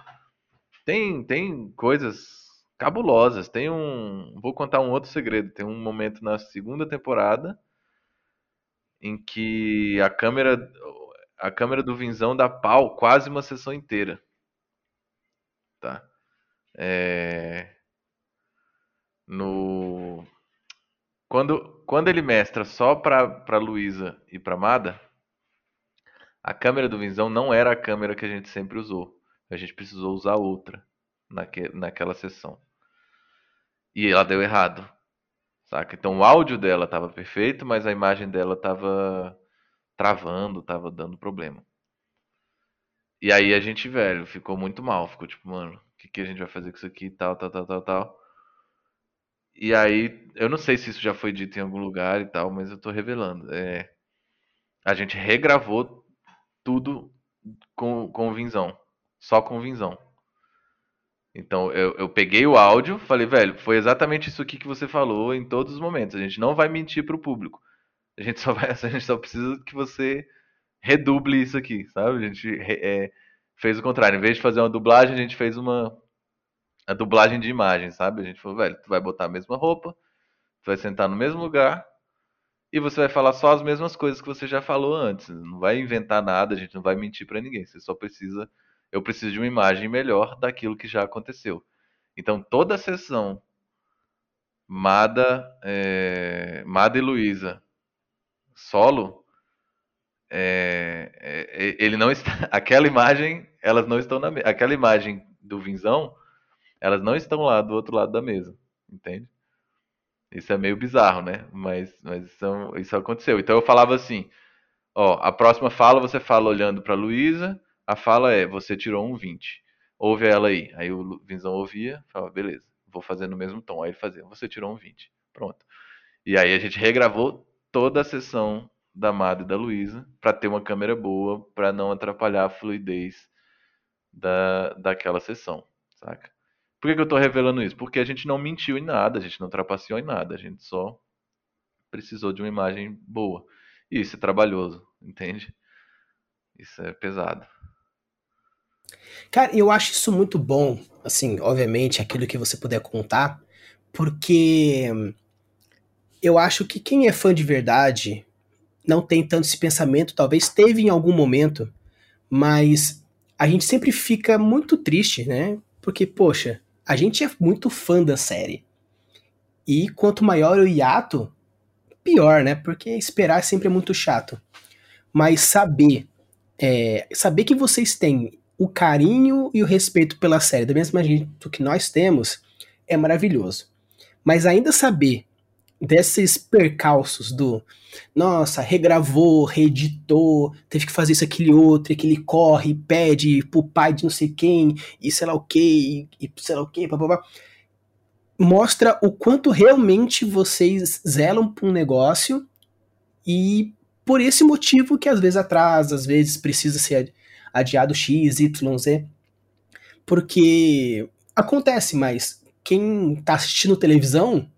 tem tem coisas cabulosas. Tem um, vou contar um outro segredo. Tem um momento na segunda temporada em que a câmera a câmera do Vinzão dá pau quase uma sessão inteira, tá? É... No quando quando ele mestra só para para Luísa e para Mada a câmera do Vinzão não era a câmera que a gente sempre usou. A gente precisou usar outra naque, naquela sessão. E ela deu errado. Saca? Então o áudio dela estava perfeito, mas a imagem dela estava travando, estava dando problema. E aí a gente, velho, ficou muito mal. Ficou tipo, mano, o que, que a gente vai fazer com isso aqui? Tal, tal, tal, tal, tal. E aí, eu não sei se isso já foi dito em algum lugar e tal, mas eu tô revelando. É, a gente regravou tudo com, com o. Só com o Vinzão. Então eu, eu peguei o áudio, falei, velho, foi exatamente isso aqui que você falou em todos os momentos. A gente não vai mentir pro público. A gente só vai, a gente só precisa que você reduble isso aqui, sabe? A gente é, fez o contrário. Em vez de fazer uma dublagem, a gente fez uma a dublagem de imagem, sabe? A gente falou, velho, tu vai botar a mesma roupa, tu vai sentar no mesmo lugar, e você vai falar só as mesmas coisas que você já falou antes. Não vai inventar nada, a gente não vai mentir para ninguém. Você só precisa. Eu preciso de uma imagem melhor daquilo que já aconteceu. Então toda a sessão Mada, é, Mada e Luísa solo, é, é, ele não está. Aquela imagem, elas não estão na aquela imagem do Vinzão, elas não estão lá do outro lado da mesa, entende? Isso é meio bizarro, né? Mas, mas isso, isso aconteceu. Então eu falava assim: ó, a próxima fala você fala olhando para Luísa, a fala é você tirou um 20. Ouve ela aí. Aí o Vinzão ouvia, falava, beleza, vou fazer no mesmo tom. Aí ele fazia, você tirou um 20. Pronto. E aí a gente regravou toda a sessão da Amada e da Luísa para ter uma câmera boa, para não atrapalhar a fluidez da, daquela sessão, saca? Por que, que eu estou revelando isso? Porque a gente não mentiu em nada, a gente não trapaceou em nada, a gente só precisou de uma imagem boa. E isso é trabalhoso, entende? Isso é pesado. Cara, eu acho isso muito bom, assim, obviamente, aquilo que você puder contar, porque eu acho que quem é fã de verdade não tem tanto esse pensamento, talvez teve em algum momento, mas a gente sempre fica muito triste, né? Porque, poxa, a gente é muito fã da série. E quanto maior o hiato, pior, né? Porque esperar sempre é muito chato. Mas saber, é, saber que vocês têm o carinho e o respeito pela série, da mesma jeito que nós temos, é maravilhoso. Mas ainda saber desses percalços do nossa, regravou, reeditou, teve que fazer isso, aquele outro, que ele corre, pede pro pai de não sei quem, e sei lá o que, e sei lá o que, papapá. Mostra o quanto realmente vocês zelam pra um negócio e por esse motivo que às vezes atrasa, às vezes precisa ser adiado X, Y, Z. Porque acontece, mas quem tá assistindo televisão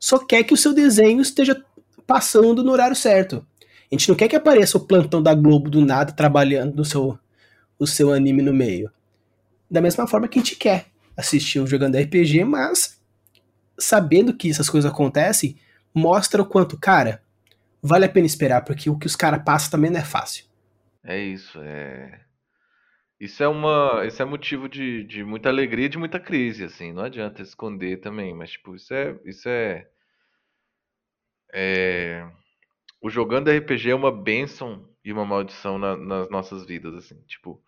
só quer que o seu desenho esteja passando no horário certo. A gente não quer que apareça o plantão da Globo do nada trabalhando no seu, o seu anime no meio. Da mesma forma que a gente quer assistir o jogando RPG, mas sabendo que essas coisas acontecem, mostra o quanto, cara, vale a pena esperar, porque o que os caras passam também não é fácil. É isso, é. Isso é uma, isso é motivo de, de muita alegria e de muita crise, assim. Não adianta esconder também, mas tipo, isso é, isso é é... O jogando RPG é uma bênção e uma maldição na, nas nossas vidas, assim, tipo.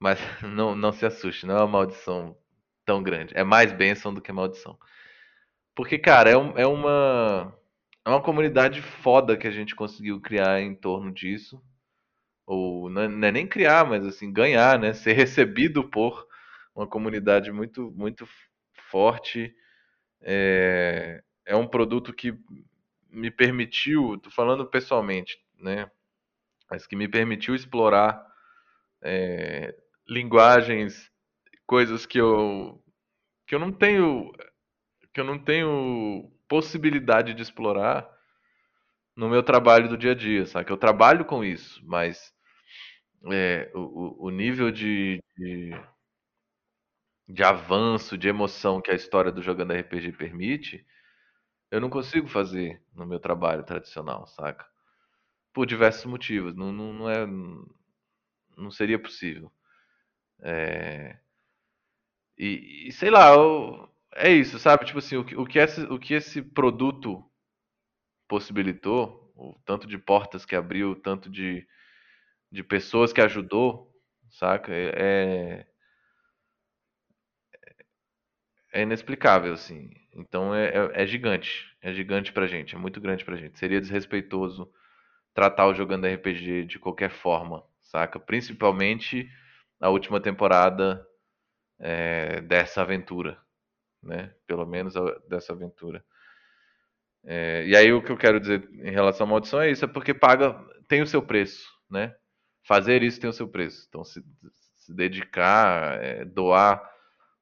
Mas não, não se assuste, não é uma maldição tão grande. É mais bênção do que maldição. Porque, cara, é, é uma. É uma comunidade foda que a gente conseguiu criar em torno disso. Ou é, não é nem criar, mas assim, ganhar, né? Ser recebido por uma comunidade muito, muito forte. É, é um produto que me permitiu, tô falando pessoalmente, né? Mas que me permitiu explorar é, linguagens, coisas que eu que eu não tenho que eu não tenho possibilidade de explorar no meu trabalho do dia a dia, sabe? Que eu trabalho com isso, mas é, o, o nível de, de, de avanço, de emoção que a história do Jogando RPG permite, eu não consigo fazer no meu trabalho tradicional, saca? Por diversos motivos. Não, não, não é. Não seria possível. É... E, e, sei lá, eu, é isso, sabe? Tipo assim, o o, que esse, o que esse produto possibilitou, o tanto de portas que abriu, o tanto de, de pessoas que ajudou, saca? É, é, é inexplicável, assim. Então é, é, é, gigante. É gigante pra gente. É muito grande pra gente. Seria desrespeitoso tratar o jogando RPG de qualquer forma, saca? Principalmente a última temporada é, dessa aventura, né? Pelo menos a, dessa aventura. É, e aí o que eu quero dizer em relação à maldição é isso, é porque paga, tem o seu preço, né? Fazer isso tem o seu preço. Então se, se dedicar, é, doar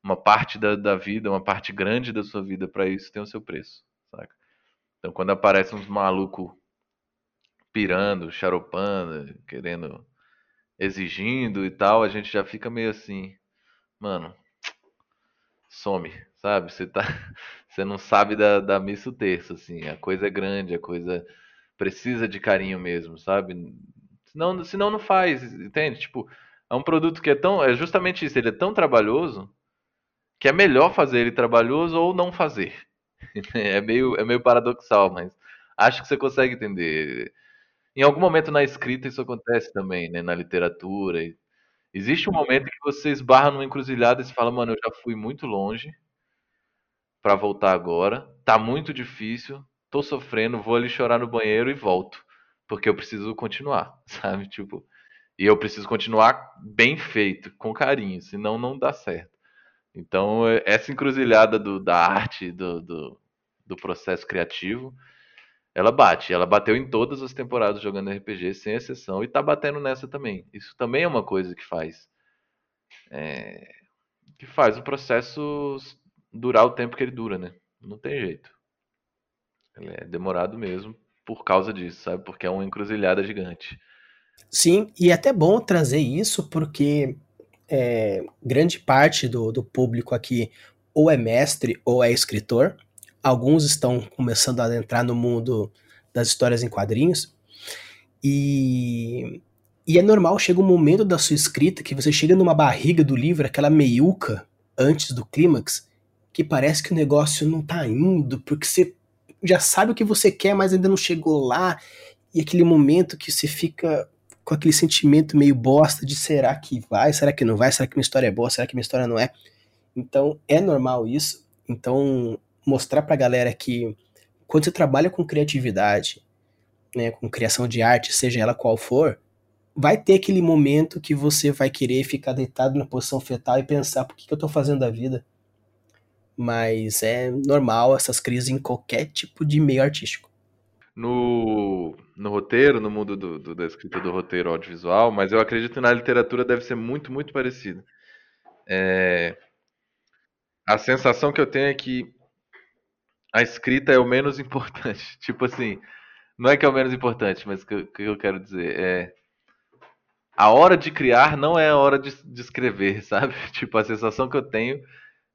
uma parte da, da vida, uma parte grande da sua vida para isso tem o seu preço, saca? Então quando aparece uns maluco pirando, charopando, querendo, exigindo e tal, a gente já fica meio assim, mano, some, sabe? Você tá, você não sabe da, da missa o terço, assim, a coisa é grande, a coisa precisa de carinho mesmo, sabe? Senão, senão não faz, entende? Tipo, é um produto que é tão, é justamente isso, ele é tão trabalhoso que é melhor fazer ele trabalhoso ou não fazer. É meio, é meio paradoxal, mas acho que você consegue entender. Em algum momento na escrita isso acontece também, né? Na literatura. Existe um momento que você esbarra numa encruzilhada e você fala, mano, eu já fui muito longe para voltar agora. Tá muito difícil, tô sofrendo, vou ali chorar no banheiro e volto. Porque eu preciso continuar, sabe? Tipo, e eu preciso continuar bem feito, com carinho, senão não dá certo. Então, essa encruzilhada do, da arte, do, do, do processo criativo, ela bate. Ela bateu em todas as temporadas jogando RPG, sem exceção, e tá batendo nessa também. Isso também é uma coisa que faz. É, que faz o processo durar o tempo que ele dura, né? Não tem jeito. Ele é demorado mesmo por causa disso, sabe? Porque é uma encruzilhada gigante. Sim, e é até bom trazer isso porque é, grande parte do, do público aqui ou é mestre ou é escritor, Alguns estão começando a entrar no mundo das histórias em quadrinhos. E, e é normal, chega um momento da sua escrita que você chega numa barriga do livro, aquela meiuca antes do clímax, que parece que o negócio não tá indo, porque você já sabe o que você quer, mas ainda não chegou lá. E aquele momento que você fica com aquele sentimento meio bosta de será que vai, será que não vai, será que minha história é boa, será que minha história não é. Então é normal isso. Então mostrar pra galera que quando você trabalha com criatividade, né, com criação de arte, seja ela qual for, vai ter aquele momento que você vai querer ficar deitado na posição fetal e pensar por que, que eu tô fazendo da vida. Mas é normal essas crises em qualquer tipo de meio artístico. No, no roteiro, no mundo do, do, da escrita do roteiro audiovisual, mas eu acredito que na literatura deve ser muito, muito parecido. É, a sensação que eu tenho é que a escrita é o menos importante. Tipo assim, não é que é o menos importante, mas o que, que, eu quero dizer é. A hora de criar não é a hora de, de escrever, sabe? Tipo, a sensação que eu tenho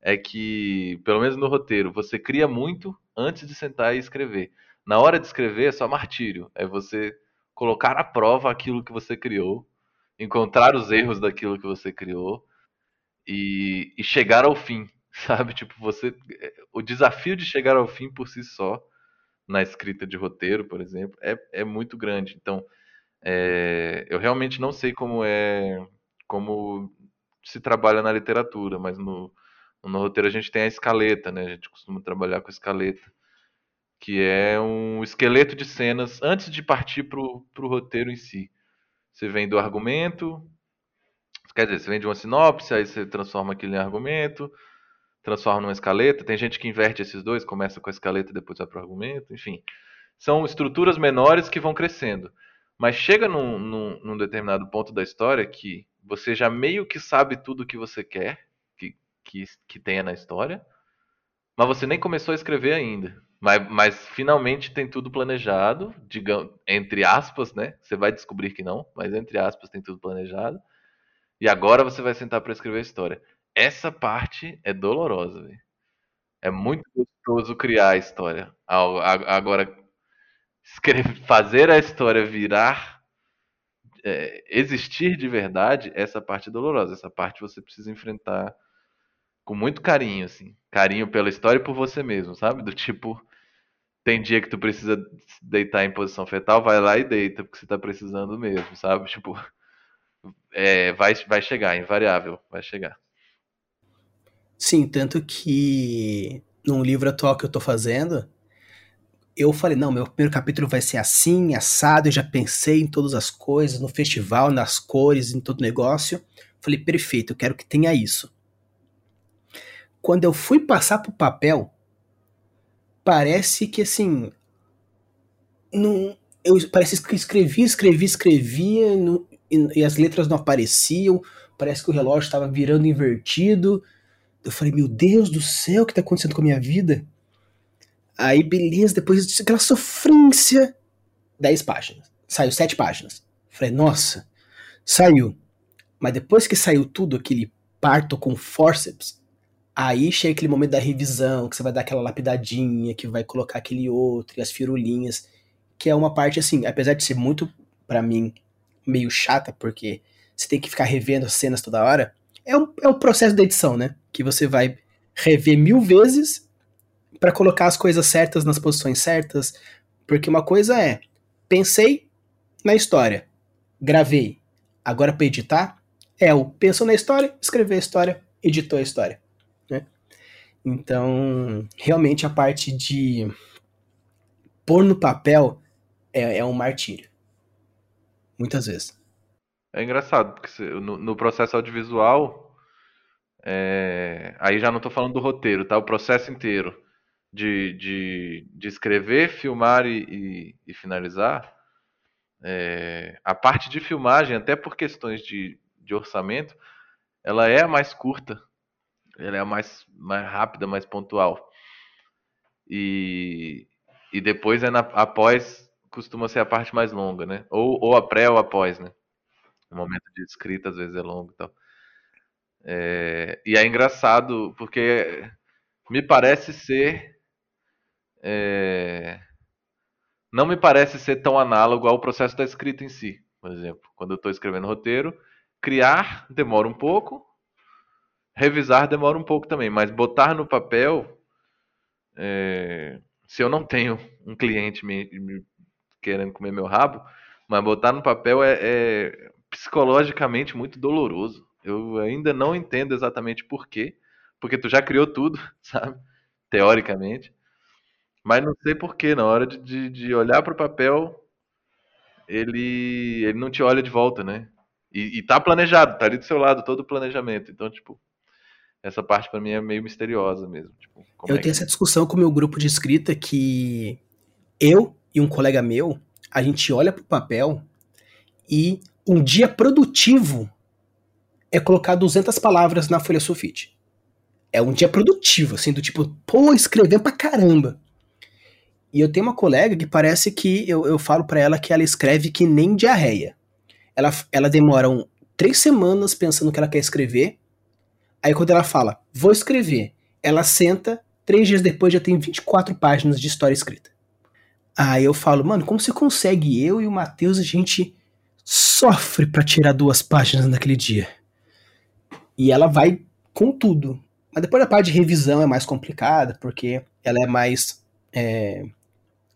é que, pelo menos no roteiro, você cria muito antes de sentar e escrever. Na hora de escrever é só martírio. É você colocar à prova aquilo que você criou, encontrar os erros daquilo que você criou e, e chegar ao fim sabe? Tipo, você. O desafio de chegar ao fim por si só, na escrita de roteiro, por exemplo, é, é muito grande. Então, é, eu realmente não sei como é. Como se trabalha na literatura, mas no, no roteiro a gente tem a escaleta, né? A gente costuma trabalhar com escaleta, que é um esqueleto de cenas antes de partir pro, pro roteiro em si. Você vem do argumento, quer dizer, você vem de uma sinopse, aí você transforma aquilo em argumento, transforma numa escaleta. Tem gente que inverte esses dois, começa com a escaleta e depois vai para o argumento. Enfim, são estruturas menores que vão crescendo. Mas chega num, num, num, determinado ponto da história que você já meio que sabe tudo o que você quer que, que, tenha na história, mas você nem começou a escrever ainda. Mas, mas finalmente tem tudo planejado, digamos, entre aspas, né? Você vai descobrir que não, mas entre aspas tem tudo planejado. E agora você vai sentar para escrever a história. Essa parte é dolorosa, véio. É muito gostoso criar a história. Agora, escrever, fazer a história virar, é, existir de verdade, essa parte é dolorosa. Essa parte você precisa enfrentar com muito carinho, assim. Carinho pela história e por você mesmo, sabe? Do tipo, tem dia que tu precisa deitar em posição fetal, vai lá e deita, porque você tá precisando mesmo, sabe? Tipo, é, vai, vai chegar, invariável, vai chegar. Sim, tanto que num livro atual que eu tô fazendo, eu falei, não, meu primeiro capítulo vai ser assim, assado, eu já pensei em todas as coisas, no festival, nas cores, em todo o negócio. Falei, perfeito, eu quero que tenha isso. Quando eu fui passar pro papel, parece que assim. Não, eu parece que escrevi, escrevi, escrevia e, e, as letras não apareciam. Parece que o relógio estava virando invertido. Eu falei, meu Deus do céu, o que tá acontecendo com a minha vida? Aí, beleza, depois daquela sofrência, 10 páginas. Saiu 7 páginas. Falei, nossa, saiu. Mas depois que saiu tudo, aquele parto com forceps, aí chega aquele momento da revisão, que você vai dar aquela lapidadinha, que vai colocar aquele outro, e as firulinhas, que é uma parte assim, apesar de ser muito, para mim, meio chata, porque você tem que ficar revendo as cenas toda hora, é o, é o processo da edição, né? Que você vai rever mil vezes para colocar as coisas certas nas posições certas, porque uma coisa é, pensei na história, gravei, agora para editar, é o pensou na história, escreveu a história, editou a história. Então, realmente a parte de pôr no papel é, é um martírio. Muitas vezes. É engraçado, porque no, no processo audiovisual, é, aí já não estou falando do roteiro, tá? O processo inteiro de, de, de escrever, filmar e, e, e finalizar, é, a parte de filmagem, até por questões de, de orçamento, ela é a mais curta, ela é a mais, mais rápida, mais pontual. E, e depois é na, após costuma ser a parte mais longa, né? Ou, ou a pré ou após, né? O momento de escrita às vezes é longo e tal. É, e é engraçado porque me parece ser. É, não me parece ser tão análogo ao processo da escrita em si. Por exemplo, quando eu estou escrevendo roteiro, criar demora um pouco, revisar demora um pouco também, mas botar no papel, é, se eu não tenho um cliente me, me, querendo comer meu rabo, mas botar no papel é, é psicologicamente muito doloroso. Eu ainda não entendo exatamente por quê, porque tu já criou tudo, sabe? Teoricamente. Mas não sei porquê, na hora de, de, de olhar para o papel, ele, ele não te olha de volta, né? E, e tá planejado, tá ali do seu lado todo o planejamento. Então, tipo, essa parte para mim é meio misteriosa mesmo. Tipo, eu é tenho que... essa discussão com o meu grupo de escrita que eu e um colega meu, a gente olha pro papel e um dia produtivo é colocar 200 palavras na folha sulfite. É um dia produtivo, assim, do tipo, pô, escrevendo pra caramba. E eu tenho uma colega que parece que eu, eu falo para ela que ela escreve que nem diarreia. Ela, ela demora um, três semanas pensando que ela quer escrever. Aí quando ela fala, vou escrever, ela senta, três dias depois já tem 24 páginas de história escrita. Aí eu falo, mano, como você consegue? Eu e o Matheus, a gente sofre para tirar duas páginas naquele dia. E ela vai com tudo. Mas depois a parte de revisão é mais complicada, porque ela é mais. É,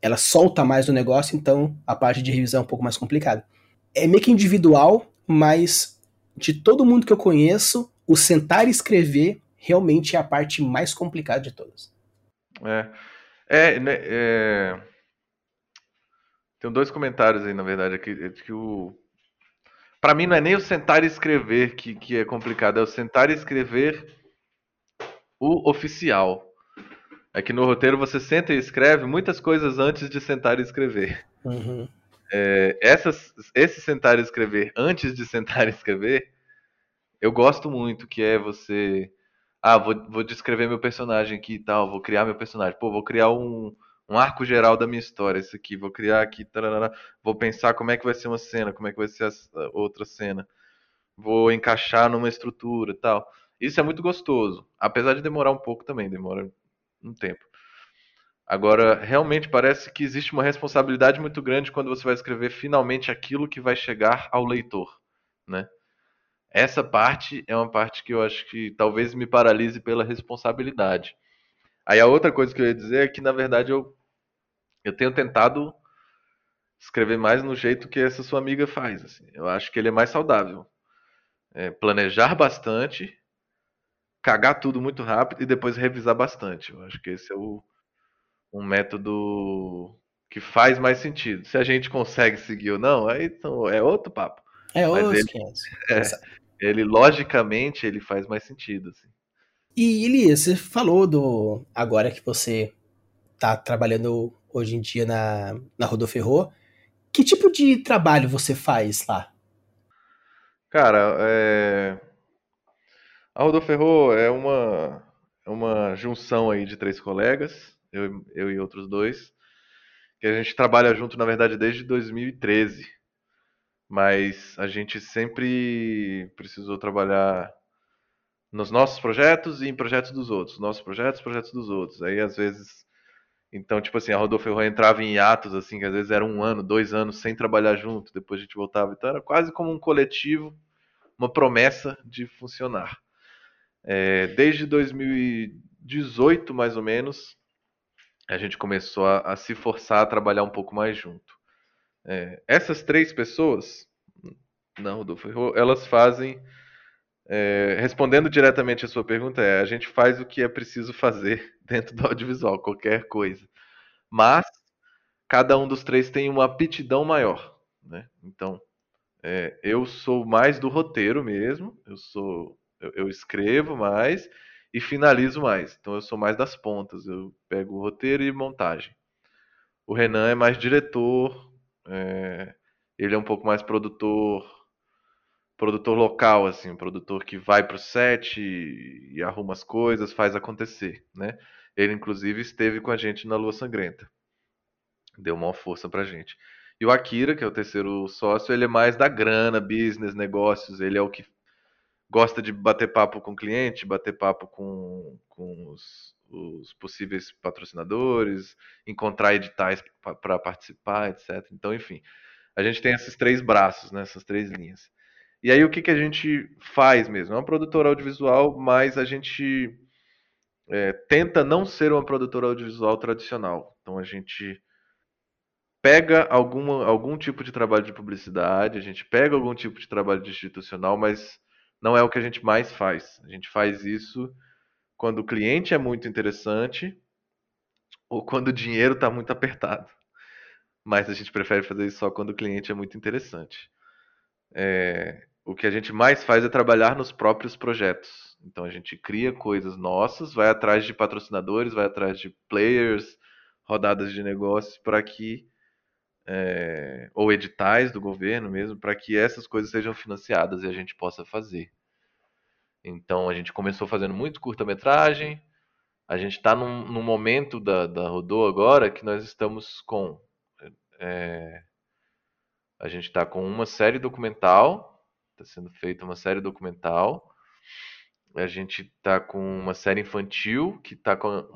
ela solta mais o negócio, então a parte de revisão é um pouco mais complicada. É meio que individual, mas de todo mundo que eu conheço, o sentar e escrever realmente é a parte mais complicada de todas. É. É, né, é... Tem dois comentários aí, na verdade, aqui, que o para mim não é nem o sentar e escrever que, que é complicado, é o sentar e escrever o oficial. É que no roteiro você senta e escreve muitas coisas antes de sentar e escrever. Uhum. É, essas, esse sentar e escrever antes de sentar e escrever, eu gosto muito, que é você. Ah, vou, vou descrever meu personagem aqui e tal, vou criar meu personagem. Pô, vou criar um, um arco geral da minha história, isso aqui, vou criar aqui, tarará, vou pensar como é que vai ser uma cena, como é que vai ser a outra cena, vou encaixar numa estrutura tal. Isso é muito gostoso, apesar de demorar um pouco também, demora um tempo. Agora, realmente parece que existe uma responsabilidade muito grande quando você vai escrever finalmente aquilo que vai chegar ao leitor, né? Essa parte é uma parte que eu acho que talvez me paralise pela responsabilidade. Aí a outra coisa que eu ia dizer é que, na verdade, eu eu tenho tentado escrever mais no jeito que essa sua amiga faz. Assim. Eu acho que ele é mais saudável. É, planejar bastante, cagar tudo muito rápido e depois revisar bastante. Eu acho que esse é o, um método que faz mais sentido. Se a gente consegue seguir ou não, aí então, é outro papo. É outro ele, é, ele, logicamente, ele faz mais sentido. Assim. E Elias, você falou do. Agora que você tá trabalhando hoje em dia na, na Rodoferro. Que tipo de trabalho você faz lá? Cara, é... a Rodoferro é uma, é uma junção aí de três colegas, eu, eu e outros dois, que a gente trabalha junto, na verdade, desde 2013. Mas a gente sempre precisou trabalhar nos nossos projetos e em projetos dos outros. Nossos projetos, projetos dos outros. Aí, às vezes, então, tipo assim, a Rodolfo Ferro entrava em atos, assim, que às vezes era um ano, dois anos sem trabalhar junto, depois a gente voltava. Então era quase como um coletivo, uma promessa de funcionar. É, desde 2018, mais ou menos, a gente começou a, a se forçar a trabalhar um pouco mais junto. É, essas três pessoas, não, Rodolfo, elas fazem. É, respondendo diretamente a sua pergunta, é: a gente faz o que é preciso fazer dentro do audiovisual, qualquer coisa. Mas cada um dos três tem uma aptidão maior. Né? Então, é, eu sou mais do roteiro mesmo, eu sou eu, eu, escrevo mais e finalizo mais. Então eu sou mais das pontas, eu pego o roteiro e montagem. O Renan é mais diretor, é, ele é um pouco mais produtor, produtor local, assim, um produtor que vai pro set e, e arruma as coisas, faz acontecer, né? Ele inclusive esteve com a gente na Lua Sangrenta, deu uma força pra gente. E o Akira, que é o terceiro sócio, ele é mais da grana, business, negócios. Ele é o que gosta de bater papo com o cliente, bater papo com, com os, os possíveis patrocinadores, encontrar editais para participar, etc. Então, enfim, a gente tem esses três braços, né, essas três linhas. E aí o que, que a gente faz mesmo? É uma produtora audiovisual, mas a gente é, tenta não ser uma produtora audiovisual tradicional. Então a gente pega alguma, algum tipo de trabalho de publicidade, a gente pega algum tipo de trabalho de institucional, mas não é o que a gente mais faz. A gente faz isso quando o cliente é muito interessante ou quando o dinheiro está muito apertado. Mas a gente prefere fazer isso só quando o cliente é muito interessante. É, o que a gente mais faz é trabalhar nos próprios projetos. Então a gente cria coisas nossas, vai atrás de patrocinadores, vai atrás de players, rodadas de negócios para que é, ou editais do governo mesmo, para que essas coisas sejam financiadas e a gente possa fazer. Então a gente começou fazendo muito curta-metragem. A gente está num, num, momento da, da Rodô agora que nós estamos com. É, a gente está com uma série documental, está sendo feita uma série documental. A gente está com uma série infantil que está com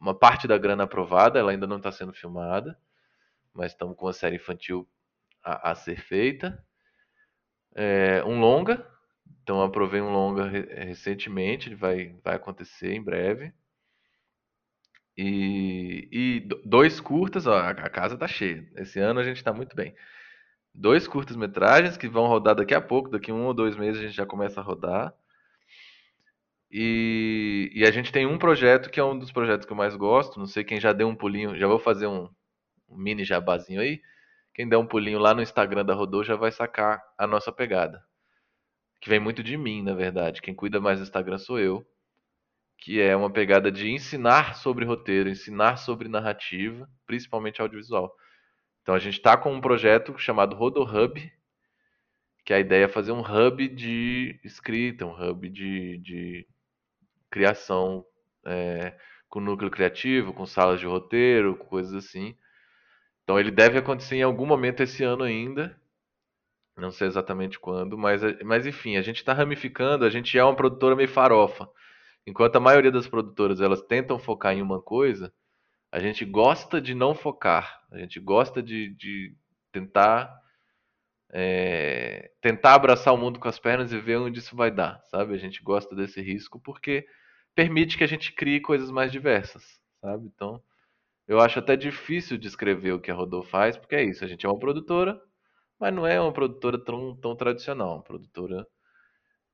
uma parte da grana aprovada, ela ainda não está sendo filmada mas estamos com uma série infantil a, a ser feita. É, um longa, então aprovei um longa recentemente, ele vai, vai acontecer em breve. E, e dois curtas, ó, a casa tá cheia. Esse ano a gente está muito bem. Dois curtas-metragens que vão rodar daqui a pouco, daqui um ou dois meses a gente já começa a rodar. E, e, a gente tem um projeto que é um dos projetos que eu mais gosto. Não sei quem já deu um pulinho, já vou fazer um, um mini jabazinho aí. Quem der um pulinho lá no Instagram da Rodô já vai sacar a nossa pegada. Que vem muito de mim, na verdade. Quem cuida mais do Instagram sou eu. Que é uma pegada de ensinar sobre roteiro, ensinar sobre narrativa, principalmente audiovisual. Então a gente está com um projeto chamado Rodo Hub, que a ideia é fazer um hub de escrita, um hub de, de criação é, com núcleo criativo, com salas de roteiro, coisas assim. Então ele deve acontecer em algum momento esse ano ainda. Não sei exatamente quando, mas, mas enfim, a gente está ramificando, a gente é uma produtora meio farofa. Enquanto a maioria das produtoras elas tentam focar em uma coisa, a gente gosta de não focar. A gente gosta de, de tentar é, tentar abraçar o mundo com as pernas e ver onde isso vai dar, sabe? A gente gosta desse risco porque permite que a gente crie coisas mais diversas, sabe? Então, eu acho até difícil descrever o que a Rodô faz, porque é isso, a gente é uma produtora, mas não é uma produtora tão, tão tradicional, uma produtora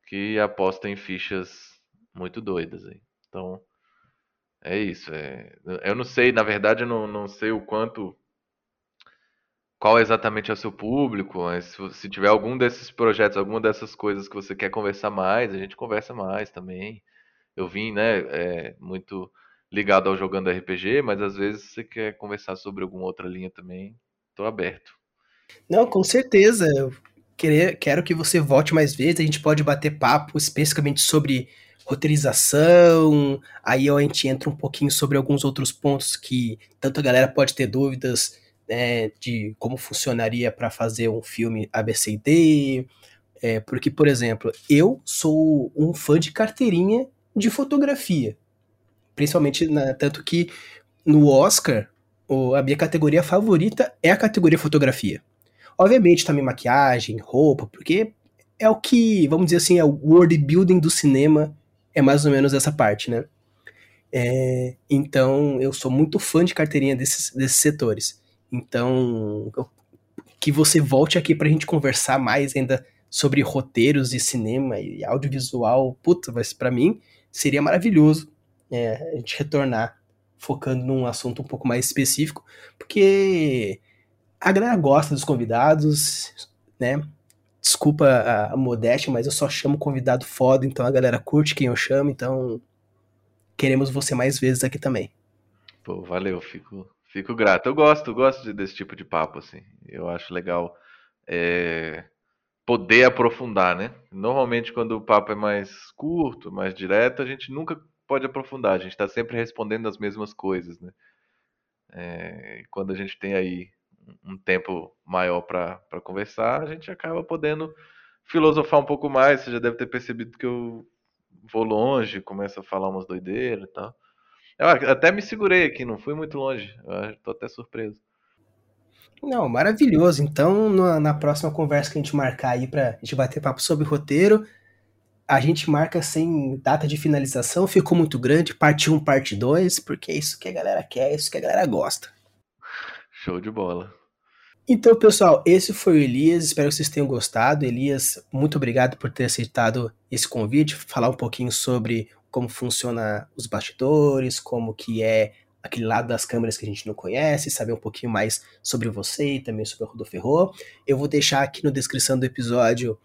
que aposta em fichas muito doidas aí. Então, é isso. É... Eu não sei, na verdade, eu não, não sei o quanto. Qual exatamente é o seu público, mas se, se tiver algum desses projetos, alguma dessas coisas que você quer conversar mais, a gente conversa mais também. Eu vim, né, é, muito ligado ao jogando RPG, mas às vezes você quer conversar sobre alguma outra linha também, estou aberto. Não, com certeza. Eu quero que você volte mais vezes. A gente pode bater papo especificamente sobre roteirização. Aí a gente entra um pouquinho sobre alguns outros pontos que tanto a galera pode ter dúvidas né, de como funcionaria para fazer um filme ABCD. É, porque, por exemplo, eu sou um fã de carteirinha de fotografia. Principalmente, na, tanto que no Oscar, a minha categoria favorita é a categoria fotografia. Obviamente também maquiagem, roupa, porque é o que, vamos dizer assim, é o world building do cinema, é mais ou menos essa parte, né? É, então, eu sou muito fã de carteirinha desses, desses setores. Então, eu, que você volte aqui para a gente conversar mais ainda sobre roteiros de cinema e audiovisual. Puta, mas para mim seria maravilhoso é, a gente retornar focando num assunto um pouco mais específico, porque a galera gosta dos convidados, né? Desculpa a, a modéstia, mas eu só chamo convidado foda, então a galera curte quem eu chamo, então queremos você mais vezes aqui também. Pô, valeu, fico, fico grato. Eu gosto, eu gosto desse tipo de papo, assim. Eu acho legal é, poder aprofundar, né? Normalmente, quando o papo é mais curto, mais direto, a gente nunca pode aprofundar. A gente está sempre respondendo as mesmas coisas, né? É, quando a gente tem aí um tempo maior para conversar, a gente acaba podendo filosofar um pouco mais. Você já deve ter percebido que eu vou longe, começo a falar umas doideiras e tal. Eu até me segurei aqui, não fui muito longe. Tô até surpreso. Não, maravilhoso. Então, na, na próxima conversa que a gente marcar aí pra gente bater papo sobre roteiro, a gente marca sem data de finalização, ficou muito grande, parte 1, parte 2, porque é isso que a galera quer, é isso que a galera gosta. Show de bola. Então, pessoal, esse foi o Elias. Espero que vocês tenham gostado. Elias, muito obrigado por ter aceitado esse convite, falar um pouquinho sobre como funciona os bastidores, como que é aquele lado das câmeras que a gente não conhece, saber um pouquinho mais sobre você e também sobre o Rodoferro. Eu vou deixar aqui na descrição do episódio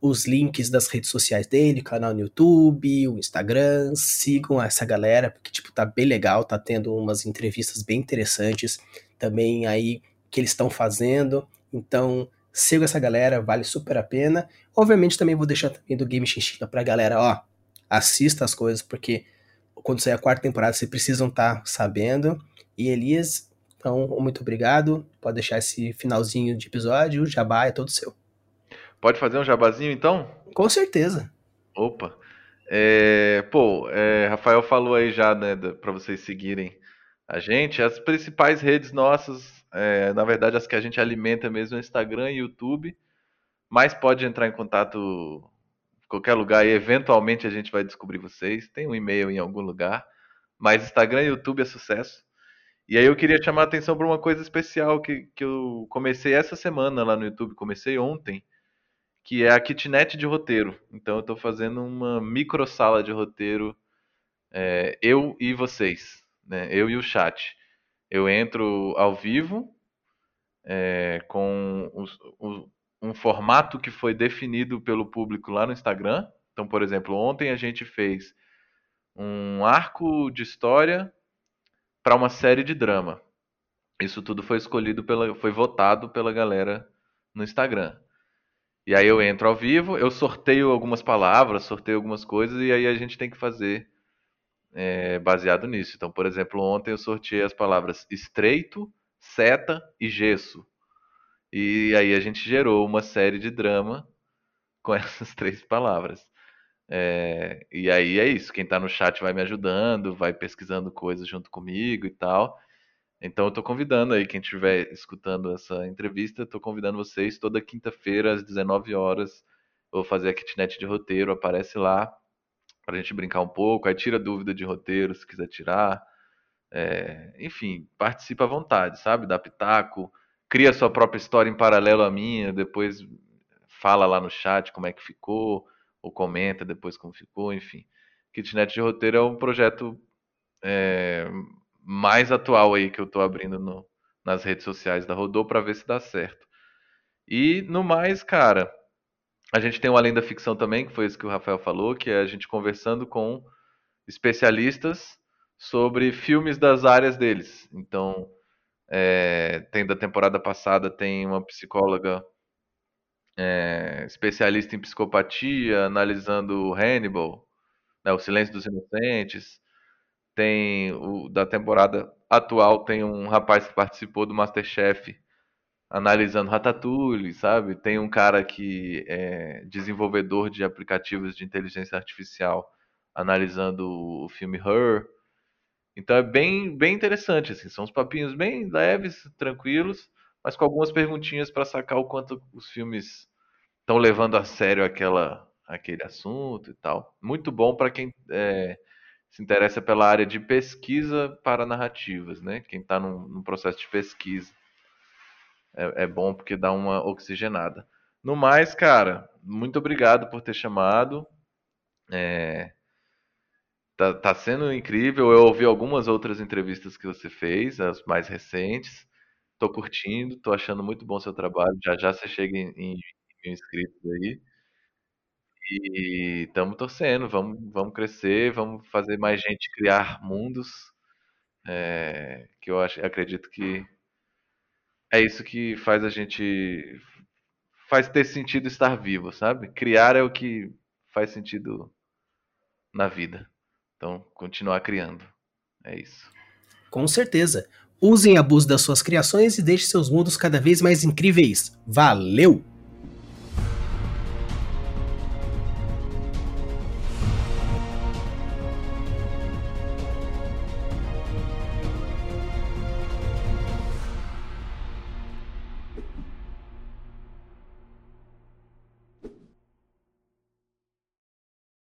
os links das redes sociais dele, canal no YouTube, o Instagram, sigam essa galera, porque tipo tá bem legal, tá tendo umas entrevistas bem interessantes também aí que eles estão fazendo. Então, siga essa galera, vale super a pena. Obviamente, também vou deixar também do Game Chinchilla pra galera, ó, assista as coisas, porque quando sair a quarta temporada, vocês precisam estar tá sabendo. E Elias, então, muito obrigado. Pode deixar esse finalzinho de episódio, o jabá é todo seu. Pode fazer um jabazinho, então? Com certeza. Opa. É, pô, é, Rafael falou aí já, né, para vocês seguirem a gente. As principais redes nossas é, na verdade, as que a gente alimenta mesmo é Instagram e YouTube. Mas pode entrar em contato em qualquer lugar e eventualmente a gente vai descobrir vocês. Tem um e-mail em algum lugar. Mas Instagram e YouTube é sucesso. E aí eu queria chamar a atenção para uma coisa especial que, que eu comecei essa semana lá no YouTube, comecei ontem, que é a kitnet de roteiro. Então eu estou fazendo uma micro sala de roteiro, é, eu e vocês, né? eu e o chat eu entro ao vivo é, com os, os, um formato que foi definido pelo público lá no Instagram. Então, por exemplo, ontem a gente fez um arco de história para uma série de drama. Isso tudo foi escolhido pela, foi votado pela galera no Instagram. E aí eu entro ao vivo, eu sorteio algumas palavras, sorteio algumas coisas e aí a gente tem que fazer é, baseado nisso. Então, por exemplo, ontem eu sorteei as palavras estreito, seta e gesso. E aí a gente gerou uma série de drama com essas três palavras. É, e aí é isso. Quem está no chat vai me ajudando, vai pesquisando coisas junto comigo e tal. Então eu estou convidando aí, quem estiver escutando essa entrevista, estou convidando vocês toda quinta-feira às 19 horas. vou fazer a kitnet de roteiro, aparece lá para a gente brincar um pouco. Aí tira dúvida de roteiro se quiser tirar. É, enfim, participa à vontade, sabe? Dá pitaco, cria sua própria história em paralelo à minha, depois fala lá no chat como é que ficou, ou comenta depois como ficou, enfim. Kitnet de Roteiro é um projeto é, mais atual aí que eu estou abrindo no, nas redes sociais da Rodô para ver se dá certo. E no mais, cara, a gente tem o Além da Ficção também, que foi isso que o Rafael falou, que é a gente conversando com especialistas sobre filmes das áreas deles. Então, é, tem da temporada passada tem uma psicóloga é, especialista em psicopatia, analisando Hannibal, né, o Silêncio dos Inocentes. Tem o da temporada atual tem um rapaz que participou do MasterChef analisando Ratatouille, sabe? Tem um cara que é desenvolvedor de aplicativos de inteligência artificial analisando o filme Her. Então é bem, bem interessante, assim. São uns papinhos bem leves, tranquilos, mas com algumas perguntinhas para sacar o quanto os filmes estão levando a sério aquela, aquele assunto e tal. Muito bom para quem é, se interessa pela área de pesquisa para narrativas, né? Quem está num, num, processo de pesquisa. É, é, bom porque dá uma oxigenada. No mais, cara, muito obrigado por ter chamado. É, tá, tá sendo incrível. Eu ouvi algumas outras entrevistas que você fez, as mais recentes. Tô curtindo, tô achando muito bom seu trabalho. Já já você chega em, em mil inscritos aí. E estamos torcendo, vamos, vamos crescer, vamos fazer mais gente criar mundos. É, que eu acho, acredito que é isso que faz a gente faz ter sentido estar vivo, sabe? Criar é o que faz sentido na vida. Então, continuar criando. É isso. Com certeza. Usem abuso das suas criações e deixe seus mundos cada vez mais incríveis. Valeu!